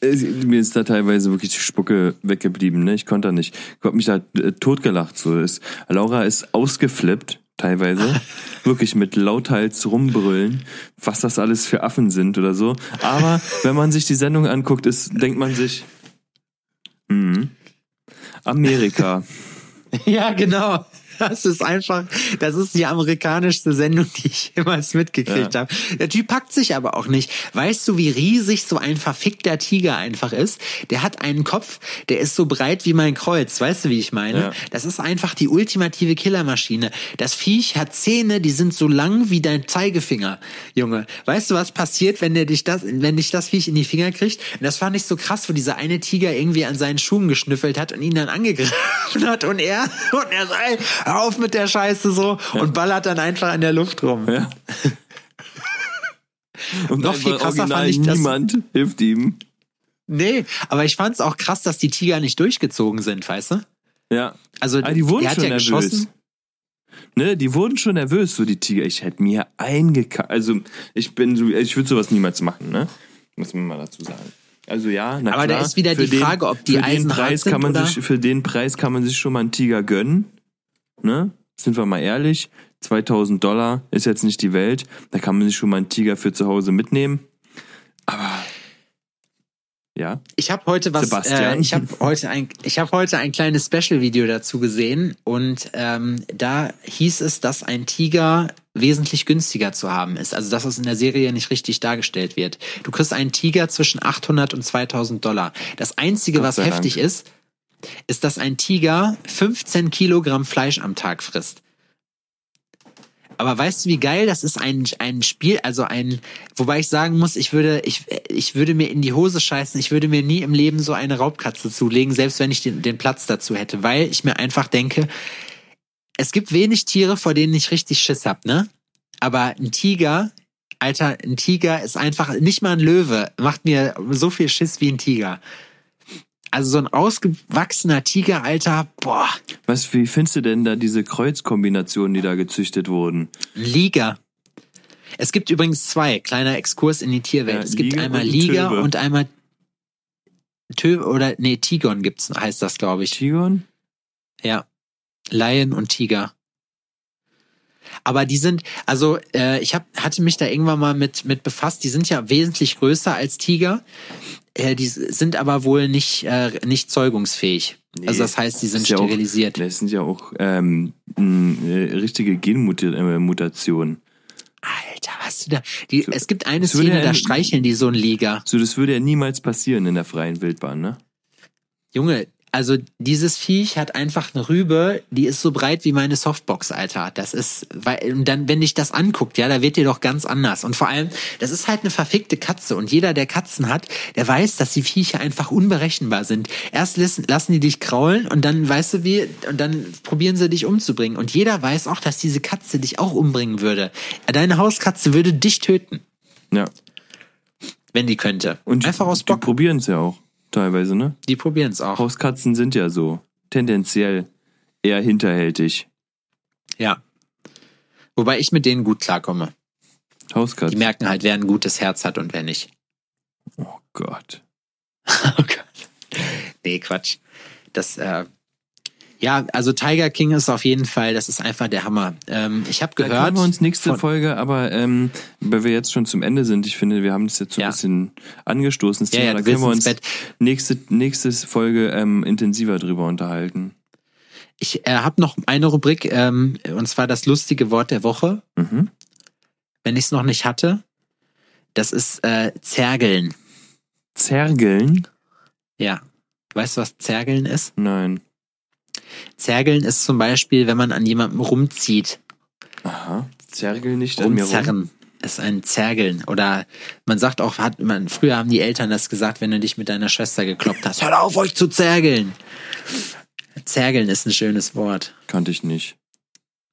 Mir ist da teilweise wirklich die Spucke weggeblieben, ne? Ich konnte da nicht. Ich hab mich da äh, totgelacht. So ist. Laura ist ausgeflippt, teilweise. [laughs] wirklich mit lauthals rumbrüllen, was das alles für Affen sind oder so. Aber wenn man sich die Sendung anguckt, ist, denkt man sich, hm, Amerika. [laughs] ja, genau. Das ist einfach, das ist die amerikanischste Sendung, die ich jemals mitgekriegt ja. habe. Der Typ packt sich aber auch nicht. Weißt du, wie riesig so ein verfickter Tiger einfach ist? Der hat einen Kopf, der ist so breit wie mein Kreuz. Weißt du, wie ich meine? Ja. Das ist einfach die ultimative Killermaschine. Das Viech hat Zähne, die sind so lang wie dein Zeigefinger, Junge. Weißt du, was passiert, wenn der dich das, wenn dich das Viech in die Finger kriegt? Und das fand ich so krass, wo dieser eine Tiger irgendwie an seinen Schuhen geschnüffelt hat und ihn dann angegriffen hat und er, [laughs] und er sei, hör auf mit der Scheiße so ja. und ballert dann einfach in der Luft rum. Ja. [laughs] und noch viel krasser fand ich das. Niemand hilft ihm. Nee, aber ich fand es auch krass, dass die Tiger nicht durchgezogen sind, weißt du? Ja. Also aber ah, die wurden schon ja nervös. Geschossen. Ne, die wurden schon nervös, so die Tiger. Ich hätte mir eingekackt. Also ich bin so, ich würde sowas niemals machen, ne? Muss man mal dazu sagen. Also ja, na Aber klar, da ist wieder die Frage, ob die Eisen Preis kann man oder? sich für den Preis kann man sich schon mal einen Tiger gönnen ne? Sind wir mal ehrlich, 2000 Dollar ist jetzt nicht die Welt. Da kann man sich schon mal einen Tiger für zu Hause mitnehmen. Aber ja. Ich habe heute was. Äh, ich habe heute ein. Ich habe heute ein kleines Special-Video dazu gesehen und ähm, da hieß es, dass ein Tiger wesentlich günstiger zu haben ist. Also dass es in der Serie nicht richtig dargestellt wird. Du kriegst einen Tiger zwischen 800 und 2000 Dollar. Das einzige, was heftig Dank. ist, ist, dass ein Tiger 15 Kilogramm Fleisch am Tag frisst. Aber weißt du, wie geil das ist? Ein, ein Spiel, also ein, wobei ich sagen muss, ich würde, ich, ich würde mir in die Hose scheißen, ich würde mir nie im Leben so eine Raubkatze zulegen, selbst wenn ich den, den Platz dazu hätte, weil ich mir einfach denke, es gibt wenig Tiere, vor denen ich richtig Schiss hab, ne? Aber ein Tiger Alter, ein Tiger ist einfach nicht mal ein Löwe. Macht mir so viel Schiss wie ein Tiger. Also so ein ausgewachsener Tiger, Alter, boah, Was, wie findest du denn da diese Kreuzkombinationen, die da gezüchtet wurden? Liga. Es gibt übrigens zwei, kleiner Exkurs in die Tierwelt. Ja, es gibt Liga einmal und Liga Töwe. und einmal Tö oder nee, Tigon gibt's, heißt das, glaube ich. Tigon? Ja. Lion und Tiger. Aber die sind, also äh, ich hab, hatte mich da irgendwann mal mit, mit befasst, die sind ja wesentlich größer als Tiger. Äh, die sind aber wohl nicht, äh, nicht zeugungsfähig. Nee, also das heißt, die sind ja auch- sterilisiert. Das sind ja auch ähm, äh, richtige Genmutationen. Alter, hast du da? Die, So, es gibt eine Szene, ja da ein- streicheln die so einen Liga. So, das würde ja niemals passieren in der freien Wildbahn, ne? Junge, also dieses Viech hat einfach eine Rübe, die ist so breit wie meine Softbox, Alter. Das ist, weil, und dann, wenn dich das anguckt, ja, da wird dir doch ganz anders. Und vor allem, das ist halt eine verfickte Katze. Und jeder, der Katzen hat, der weiß, dass die Viecher einfach unberechenbar sind. Erst lassen, die dich kraulen und dann weißt du wie, und dann probieren sie dich umzubringen. Und jeder weiß auch, dass diese Katze dich auch umbringen würde. Deine Hauskatze würde dich töten, Ja. wenn die könnte. Und einfach aus die Bock. probieren es ja auch, teilweise, ne? Die probieren es auch. Hauskatzen sind ja so tendenziell eher hinterhältig. Ja. Wobei ich mit denen gut klarkomme. Die Hauskatzen. merken halt, wer ein gutes Herz hat und wer nicht. Oh Gott. [laughs] Oh Gott. Nee, Quatsch. Das, äh, ja, also Tiger King ist auf jeden Fall, das ist einfach der Hammer. Ähm, ich habe Da gehört. können wir uns nächste Folge, aber ähm, weil wir jetzt schon zum Ende sind, ich finde, wir haben das jetzt so Ja. ein bisschen angestoßen. Das Ja, Thema, ja, da können wir uns nächste, nächste Folge ähm, intensiver drüber unterhalten. Ich äh, habe noch eine Rubrik, ähm, und zwar das lustige Wort der Woche. Mhm. Wenn ich es noch nicht hatte, das ist äh, Zergeln. Zergeln? Ja. Weißt du, was Zergeln ist? Nein. Zergeln ist zum Beispiel, wenn man an jemandem rumzieht. Aha. Zergeln nicht an mir rum. Ist ein Zergeln. Oder man sagt auch, hat man, früher haben die Eltern das gesagt, wenn du dich mit deiner Schwester gekloppt hast. Hör auf, euch zu zergeln. Zergeln ist ein schönes Wort. Kannte ich nicht.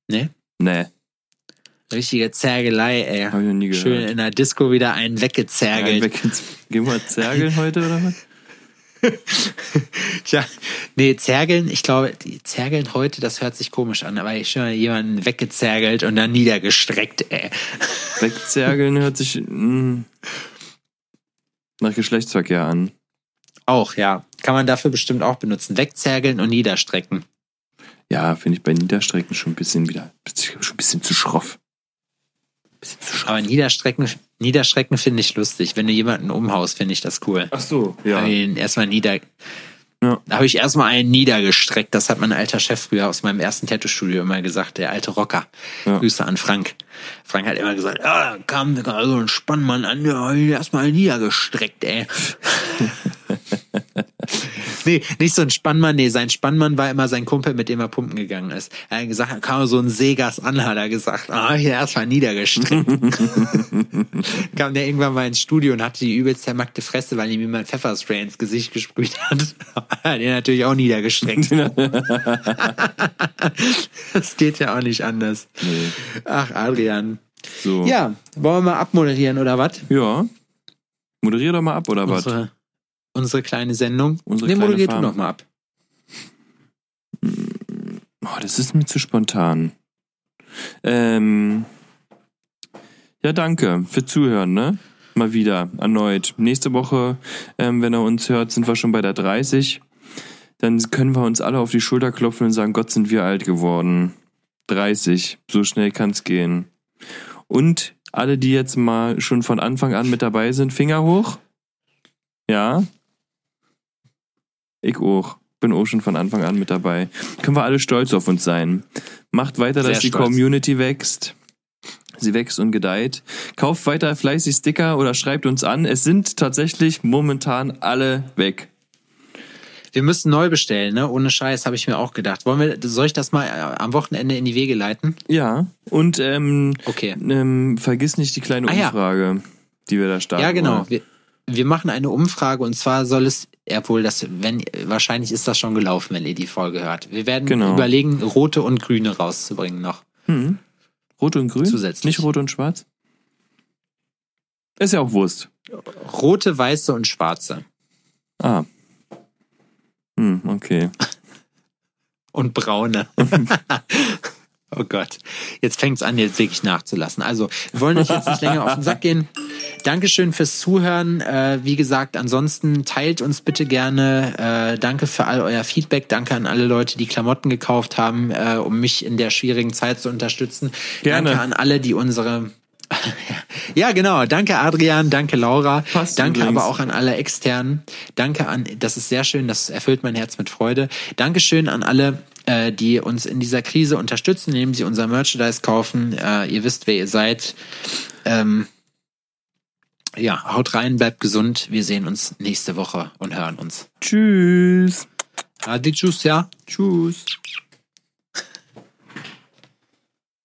Ne? Nee, Richtige Zergelei, ey. habe ich noch nie gehört. Schön in der Disco wieder einen weggezergelt. weg ins- Gehen wir zergeln heute oder was? [laughs] Ja, nee, zergeln, ich glaube, die zergeln heute, das hört sich komisch an, aber ich schon jemanden weggezergelt und dann niedergestreckt, ey. Wegzergeln hört sich mh, nach Geschlechtsverkehr an. Auch, ja. Kann man dafür bestimmt auch benutzen. Wegzergeln und niederstrecken. Ja, finde ich bei Niederstrecken schon ein bisschen wieder, schon ein bisschen zu schroff. Aber Niederstrecken, Niederstrecken finde ich lustig. Wenn du jemanden umhaust, finde ich das cool. Ach so, Ja. ich ihn erstmal nieder. Ja. Da habe ich erstmal einen niedergestreckt. Das hat mein alter Chef früher aus meinem ersten Tattoo-Studio immer gesagt, der alte Rocker. Ja. Grüße an Frank. Frank hat immer gesagt, ja, da kam so ein Spannmann an, der hab ich erstmal niedergestreckt, ey. [laughs] nee, nicht so ein Spannmann, nee, sein Spannmann war immer sein Kumpel, mit dem er pumpen gegangen ist. Er hat gesagt, da kam so ein Segas an, hat er gesagt, ah, hier erstmal niedergestreckt. [laughs] kam der irgendwann mal ins Studio und hatte die übelst zermackte Fresse, weil ihm jemand Pfefferspray ins Gesicht gesprüht hat. [laughs] hat er natürlich auch niedergestreckt. [laughs] das geht ja auch nicht anders. Nee. Ach, Adrian. So. Ja, wollen wir mal abmoderieren oder was? Ja. Moderier doch mal ab, oder was? Unsere, kleine Sendung. Unsere nee, kleine du Farm. noch mal ab. Oh, das ist mir zu spontan. Ähm, ja, danke für Zuhören, ne? Mal wieder, erneut. Nächste Woche, ähm, wenn er uns hört, sind wir schon bei der 30. Dann können wir uns alle auf die Schulter klopfen und sagen, Gott, sind wir alt geworden. 30. So schnell kann's gehen. Und alle, die jetzt mal schon von Anfang an mit dabei sind, Finger hoch. Ja. Ich auch. Bin auch schon von Anfang an mit dabei. Können wir alle stolz auf uns sein. Macht weiter, dass Sehr die stolz. Community wächst. Sie wächst und gedeiht. Kauft weiter fleißig Sticker oder schreibt uns an. Es sind tatsächlich momentan alle weg. Wir müssen neu bestellen, ne? Ohne Scheiß, habe ich mir auch gedacht. Wollen wir, soll ich das mal äh, am Wochenende in die Wege leiten? Ja. Und ähm, Okay. ähm, vergiss nicht die kleine Ah, ja. Umfrage, die wir da starten. Ja, genau. Wir, wir machen eine Umfrage und zwar soll es, obwohl das, wenn, wahrscheinlich ist das schon gelaufen, wenn ihr die Folge hört. Wir werden Genau. überlegen, rote und grüne rauszubringen noch. Hm. Rot und grün? Zusätzlich. Nicht rot und schwarz? Ist ja auch Wurst. Rote, weiße und schwarze. Ah. Hm, okay. [laughs] Und braune. [laughs] oh Gott. Jetzt fängt es an, jetzt wirklich nachzulassen. Also, wir wollen euch jetzt nicht länger auf den Sack gehen. Dankeschön fürs Zuhören. Äh, wie gesagt, ansonsten teilt uns bitte gerne. Äh, danke für all euer Feedback. Danke an alle Leute, die Klamotten gekauft haben, äh, um mich in der schwierigen Zeit zu unterstützen. Gerne. Danke an alle, die unsere [laughs] ja, genau. Danke, Adrian. Danke, Laura. Passt danke übrigens. aber auch an alle externen. Danke an, das ist sehr schön, das erfüllt mein Herz mit Freude. Dankeschön an alle, äh, die uns in dieser Krise unterstützen, indem sie unser Merchandise kaufen. Äh, ihr wisst, wer ihr seid. Ähm, ja, haut rein, bleibt gesund. Wir sehen uns nächste Woche und hören uns. Tschüss. Adi, tschüss, ja. Tschüss.